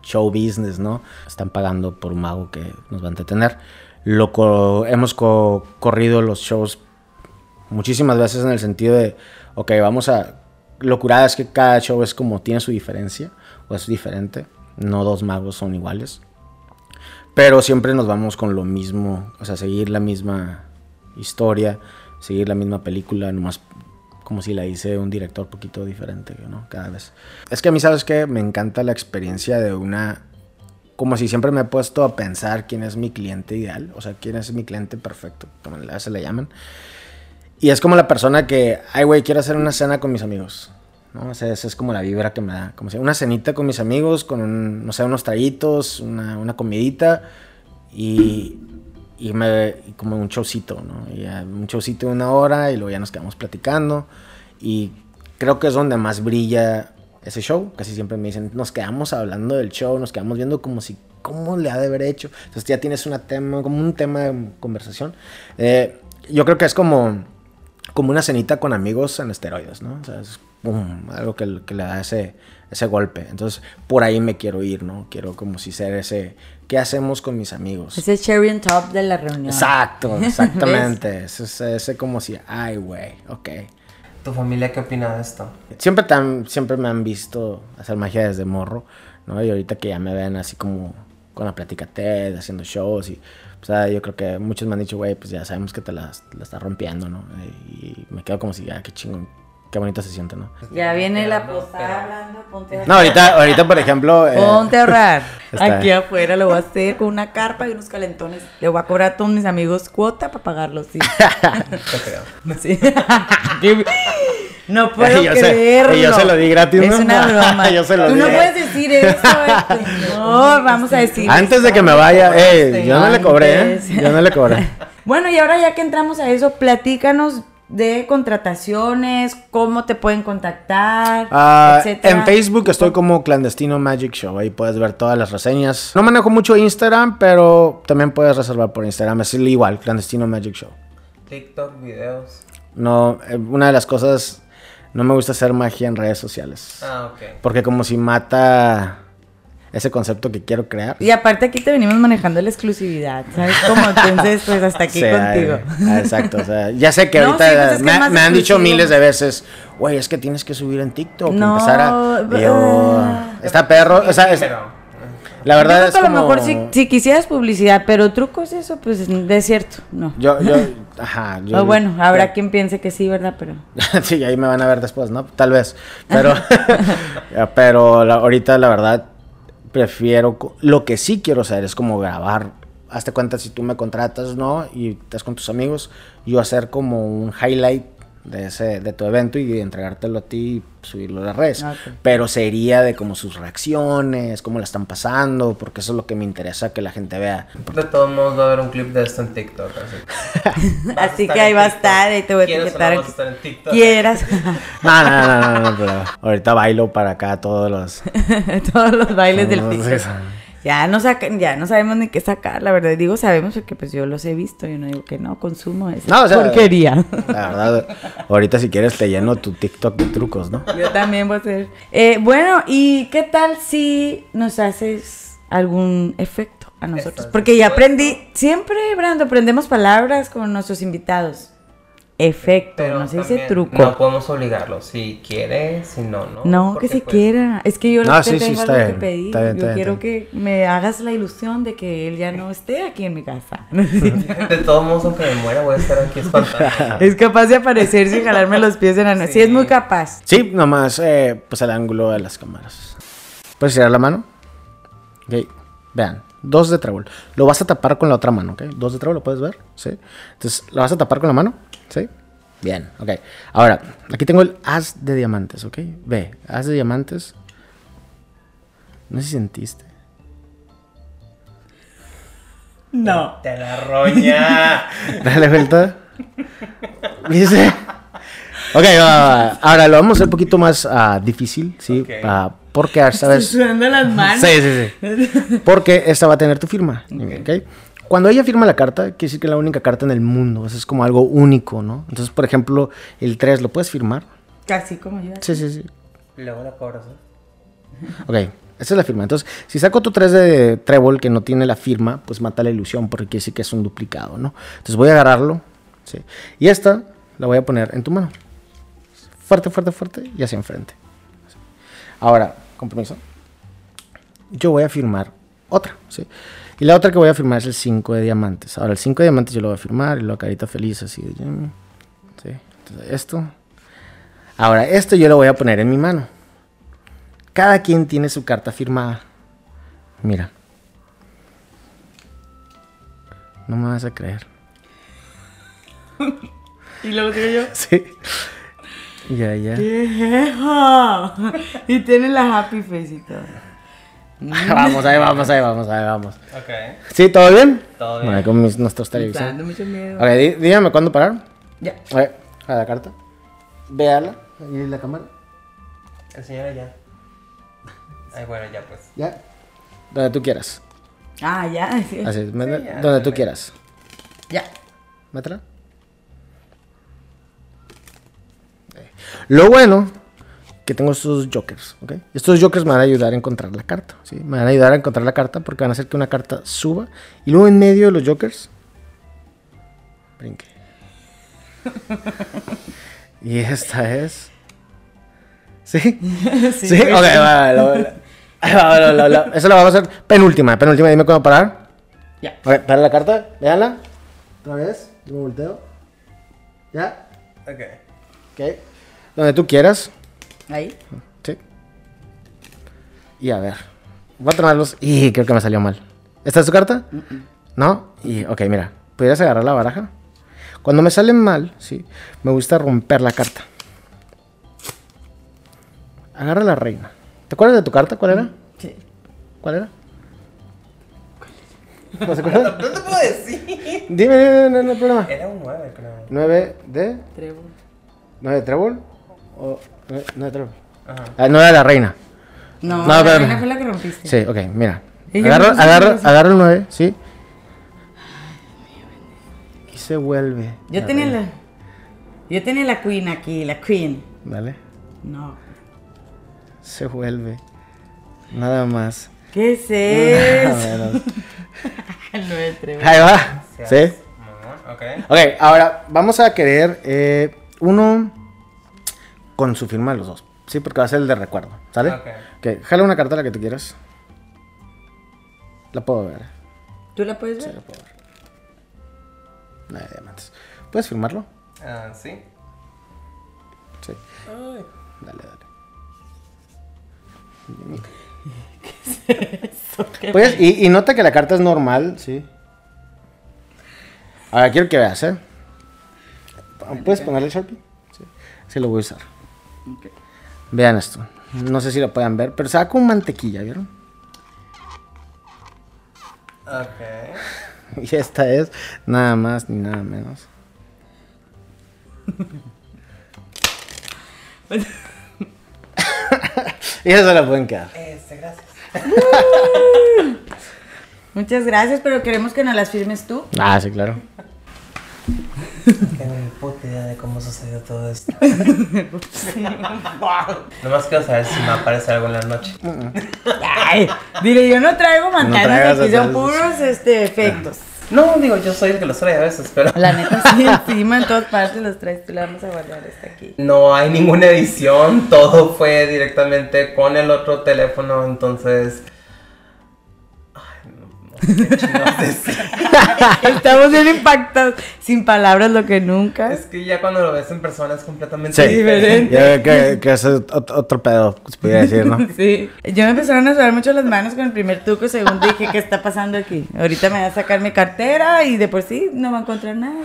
show business, ¿no? Están pagando por un mago que nos va a entretener. Lo co- hemos co- corrido los shows muchísimas veces en el sentido de, ok, vamos a... Lo curada es que cada show es como tiene su diferencia o es diferente. No dos magos son iguales. Pero siempre nos vamos con lo mismo, o sea, seguir la misma historia, seguir la misma película, nomás como si la hice un director poquito diferente, ¿no? Cada vez. Es que a mí, ¿sabes qué? Me encanta la experiencia de una... Como si siempre me he puesto a pensar quién es mi cliente ideal, o sea, quién es mi cliente perfecto, como se le llaman. Y es como la persona que, ay, güey, quiero hacer una cena con mis amigos. ¿no? O sea, esa es como la vibra que me da. Como si una cenita con mis amigos, con, un, no sé, unos traguitos, una, una comidita y, y, me, como un showcito, ¿no? Y un showcito de una hora y luego ya nos quedamos platicando. Y creo que es donde más brilla ese show. Casi siempre me dicen, nos quedamos hablando del show, nos quedamos viendo como si, ¿cómo le ha de haber hecho? Entonces ya tienes una tema, como un tema de conversación. Eh, yo creo que es como como una cenita con amigos en esteroides, ¿no? O sea, es algo que, que le da ese, ese golpe. Entonces, por ahí me quiero ir, ¿no? Quiero como si ser ese, ¿qué hacemos con mis amigos? Ese cherry on top de la reunión. Exacto, exactamente. ese, ese, ese como si, ay, güey, ok. ¿Tu familia qué opina de esto? Siempre, tan, siempre me han visto hacer magia desde morro, ¿no? Y ahorita que ya me ven así como con la plática TED, haciendo shows y... O sea, yo creo que muchos me han dicho, güey, pues ya sabemos que te la, la estás rompiendo, ¿no? Y me quedo como si, ah, qué chingón, qué bonito se siente, ¿no? Ya viene la posada hablando, ponte a No, ahorita, ahorita por ejemplo... eh, Ponte a ahorrar. Aquí afuera lo voy a hacer con una carpa y unos calentones. Le voy a cobrar a todos mis amigos cuota para pagarlos, sí. Te creo. Sí. no puedo Y yo se- creerlo. y yo se lo di gratis, Es una broma. Yo se lo Tú di. no puedes decir eso. este, No, vamos a decir. Antes de que me vaya, eh, yo no le cobré, ¿eh? Yo no le cobré. Bueno, y ahora ya que entramos a eso, platícanos de contrataciones, cómo te pueden contactar, Ah, etcétera. en Facebook estoy como Clandestino Magic Show. Ahí puedes ver todas las reseñas. No manejo mucho Instagram, pero también puedes reservar por Instagram. Es igual, Clandestino Magic Show. TikTok, videos. No, eh, una de las cosas, no me gusta hacer magia en redes sociales. Ah, ok. Porque como si mata ese concepto que quiero crear. Y aparte aquí te venimos manejando la exclusividad, ¿sabes? Como entonces, pues hasta aquí Sí, contigo. ah, exacto, o sea, ya sé que No, ahorita sí, pues es que me, me han dicho miles de veces, güey, es que tienes que subir en TikTok, No, empezar a... yo, ah. está perro, o sea, es- Pero, la verdad es que a como... lo mejor si, si quisieras publicidad, pero trucos eso, pues de cierto, no. Yo, yo, ajá, yo... o bueno, habrá quien piense que sí, ¿verdad? Pero sí, ahí me van a ver después, ¿no? Tal vez. Pero, pero la- ahorita la verdad prefiero, lo que sí quiero hacer es como grabar. Hazte cuenta si tú me contratas, ¿no? Y estás con tus amigos, yo hacer como un highlight de ese de tu evento y entregártelo a ti y subirlo a las redes. Ok. Pero sería de como sus reacciones, cómo la están pasando, porque eso es lo que me interesa que la gente vea. de todos modos va a haber un clip de esto en TikTok. Así, que ahí va a estar y te voy a ¿Quieres o no etiquetar. vas a estar en TikTok? Quieras. No, no, no, no, no, pero ahorita bailo para acá todos los... Todos los bailes del TikTok. Ya no sacan, ya no sabemos ni qué sacar, la verdad. Digo sabemos porque pues yo los he visto, yo no digo que no consumo esa No, o sea, porquería. La verdad, ahorita si quieres te lleno tu TikTok de trucos, ¿no? Yo también voy a hacer. Eh, bueno, ¿y qué tal si nos haces algún efecto a nosotros? ¿Estás Porque ya aprendí, siempre, Brando, aprendemos palabras con nuestros invitados. Efecto, Pero no se dice truco. No podemos obligarlo. Si quiere, si no, no. No, que si pues, quiera. Es que yo No, lo sí, sí, tengo está algo que bien, pedir. está bien, yo está bien, quiero está que me hagas la ilusión de que él ya no esté aquí en mi casa. De todos modos, aunque me muera, voy a estar aquí espantando. es capaz de aparecerse y jalarme los pies en la noche. Sí, Sí. es muy capaz. Sí, nomás, eh, pues el ángulo de las cámaras. ¿Puedes tirar la mano? Ok, vean, dos de trébol. Lo vas a tapar con la otra mano, ¿ok? Dos de trébol, ¿lo puedes ver? Sí. Entonces, ¿lo vas a tapar con la mano? Sí. Bien, ok. Ahora, aquí tengo el as de diamantes, ¿ok? Ve, as de diamantes. No sé si sentiste. No. Te la roña. Dale vuelta. ¿Viste? Ok, va. ahora lo vamos a hacer un poquito más ah, difícil, ¿sí? Ok. Ah, porque, Estoy ¿sabes? sudando las manos. Sí, sí, sí. Porque esta va a tener tu firma. ¿ok? Cuando ella firma la carta, quiere decir que es la única carta en el mundo. Eso es como algo único, ¿no? Entonces, por ejemplo, el 3, ¿lo puedes firmar? Casi como yo. Sí, sí, sí. Luego la cobras. Ok, esa es la firma. Entonces, si saco tu 3 de trébol que no tiene la firma, pues mata la ilusión porque quiere decir que es un duplicado, ¿no? Entonces voy a agarrarlo. ¿sí? Y esta la voy a poner en tu mano. Fuerte, fuerte, fuerte y hacia enfrente. Ahora, con permiso. Yo voy a firmar otra, ¿sí? Y la otra que voy a firmar es el 5 de diamantes. Ahora, el 5 de diamantes yo lo voy a firmar y lo carita feliz así. de, mm, ¿sí? Entonces, esto. Ahora, esto yo lo voy a poner en mi mano. Cada quien tiene su carta firmada. Mira. No me vas a creer. Y luego digo yo. Sí. Ya, ya. ¿Qué eso? Y tiene la happy face y todo. vamos, ahí vamos, ahí vamos, ahí vamos. Ok. ¿Sí? ¿Todo bien? Todo bien. Bueno, con mis, nuestros Me está televisores. dando mucho miedo. Ok, dí- dígame cuándo parar. Ya. A ver, a la carta. Véala. Ahí la cámara. Enseñala ya. Ay, bueno, ya pues. Ya. Donde tú quieras. Ah, ya. sí. Así, me- ya, donde tú quieras. Ya. Métela. Eh, Lo bueno que tengo estos jokers, ¿ok? Estos jokers me van a ayudar a encontrar la carta, ¿sí? Me van a ayudar a encontrar la carta porque van a hacer que una carta suba y luego en medio de los jokers brinque. y esta es ¿Sí? ¿Sí? Ok, va, va, lo- lo- va, lo- lo- lo- Eso lo vamos a hacer penúltima, penúltima, dime cuándo parar. Ya. Ok, para la carta, véanla. Otra vez, yo me volteo. ¿Ya? Ok. Ok. Donde tú quieras. Ahí. Sí. Y a ver. Voy a tomarlos. Y creo que me salió mal. ¿Esta es tu carta? ¿No? Y, ok, mira. ¿Pudieras agarrar la baraja? Cuando me salen mal, sí, me gusta romper la carta. Agarra la reina. ¿Te acuerdas de tu carta? ¿Cuál era? Sí. ¿Cuál era? ¿No se acuerdan? No te puedo decir. Dime, dime, no, no hay problema. Era un 9, creo. 9 de. Trébol. 9 de trébol. O 9 de trébol. Ajá. Ah, 9 de la reina. No, No, la reina fue la que rompiste. Sí, ok, mira. Agarra, no agarra, agarra el 9, ¿sí? Y se vuelve. Yo la tenía reina. la. Yo tenía la queen aquí, la queen. Dale. No. Se vuelve. Nada más. ¿Qué es eso? menos. El 9-3. Ahí va. ¿Sí? Ok. Ok, ahora vamos a querer eh, uno con su firma de los dos. Sí, porque va a ser el de recuerdo. ¿Sale? Ok. Ok, jala una carta la que tú quieras. La puedo ver. ¿Tú la puedes Sí, ver? la puedo ver. Nada de diamantes. ¿Puedes firmarlo? Ah, sí. Sí. Dale, dale. Pues, y, y nota que la carta es normal, sí. Ahora quiero que veas, ¿eh? ¿Puedes ponerle el Sharpie? Sí. Sí, lo voy a usar. Vean esto. No sé si lo puedan ver, pero saca con mantequilla, ¿vieron? Ok. Y esta es nada más ni nada menos. y eso se la pueden quedar. Este, gracias. Muchas gracias, pero queremos que nos las firmes tú. Ah, sí, claro. Tengo ni puta idea de cómo sucedió todo esto. Nomás quiero saber si me aparece algo en la noche. Ay, dile, yo no traigo mandanas traigas aquí, son puros este, efectos. No, digo, yo soy el que los trae a veces, pero La neta, sí, encima en todas partes los traes, tú la vamos a guardar esta aquí. no hay ninguna edición. Todo fue directamente con el otro teléfono, entonces. Estamos bien impactados, sin palabras lo que nunca. Es que ya cuando lo ves en persona es completamente Sí, diferente. Ya ve que, que es ot- otro pedo, se pudiera decir, ¿no? Sí, yo me empezaron a sudar mucho las manos con el primer truco, según dije, ¿qué está pasando aquí? Ahorita me voy a sacar mi cartera y de por sí no va a encontrar nada.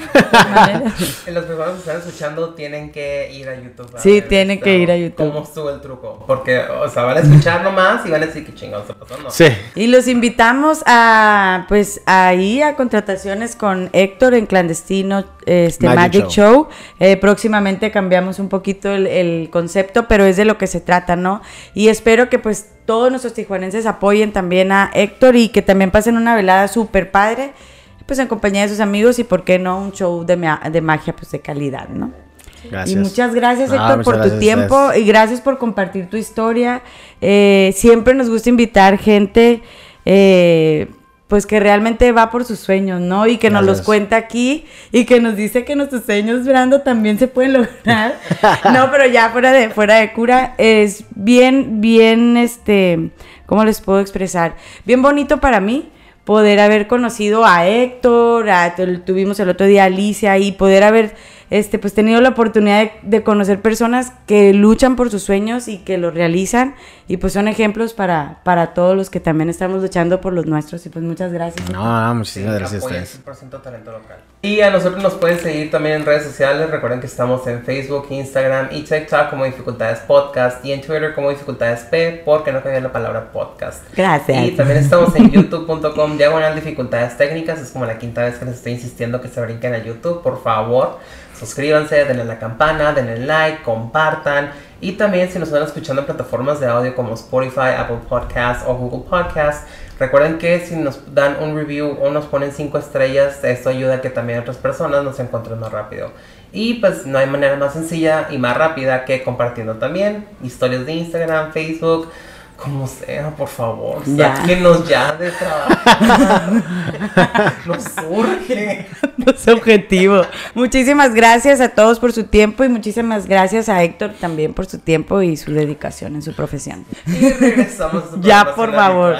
Y Las personas que están escuchando tienen que ir a YouTube. a Sí, ver tienen que ir a YouTube. ¿Cómo estuvo el truco? Porque, o sea, van a escuchar nomás y van a decir qué chingados está pasando. Sí. Y los invitamos a, pues, ahí a contrataciones con Héctor en clandestino, este Magic Magic, Show. Eh, próximamente cambiamos un poquito el, el concepto, pero es de lo que se trata, ¿no? Y espero que pues todos nuestros tijuanenses apoyen también a Héctor y que también pasen una velada súper padre, pues en compañía de sus amigos y por qué no un show de, ma- de magia pues de calidad, ¿no? Gracias. Y muchas gracias, No, Héctor, muchas por gracias tu tiempo y gracias por compartir tu historia. Eh, siempre nos gusta invitar gente, eh, pues que realmente va por sus sueños, ¿no? Y que nos los cuenta aquí y que nos dice que nuestros sueños, Brando, también se pueden lograr. no, pero ya fuera de, fuera de cura, es bien, bien, este, ¿cómo les puedo expresar? Bien bonito para mí poder haber conocido a Héctor, a- tu- tuvimos el otro día a Alicia y poder haber este, pues tenido la oportunidad de, de conocer personas que luchan por sus sueños y que lo realizan y pues son ejemplos para, para todos los que también estamos luchando por los nuestros y pues muchas gracias. No, no, Sí, gracias a ustedes. 100% talento local. Y a nosotros nos pueden seguir también en redes sociales. Recuerden que estamos en Facebook, Instagram y TikTok como Dificultades Podcast y en Twitter como Dificultades P porque no cabía la palabra podcast. Gracias. Y también estamos en youtube.com diagonal dificultades técnicas. Es como la quinta vez que les estoy insistiendo que se brinquen a YouTube. Por favor, suscríbanse, denle la campana, denle like, compartan. Y también si nos están escuchando en plataformas de audio como Spotify, Apple Podcasts o Google Podcasts, recuerden que si nos dan un review o nos ponen 5 estrellas, esto ayuda a que también otras personas nos encuentren más rápido. Y pues no hay manera más sencilla y más rápida que compartiendo también historias de Instagram, Facebook, como sea, por favor, Ya. sáquenos ya de trabajar. Nos surge. Los objetivos. Muchísimas gracias a todos por su tiempo y muchísimas gracias a Héctor también por su tiempo y su dedicación en su profesión. Y regresamos. a su Ya, por favor.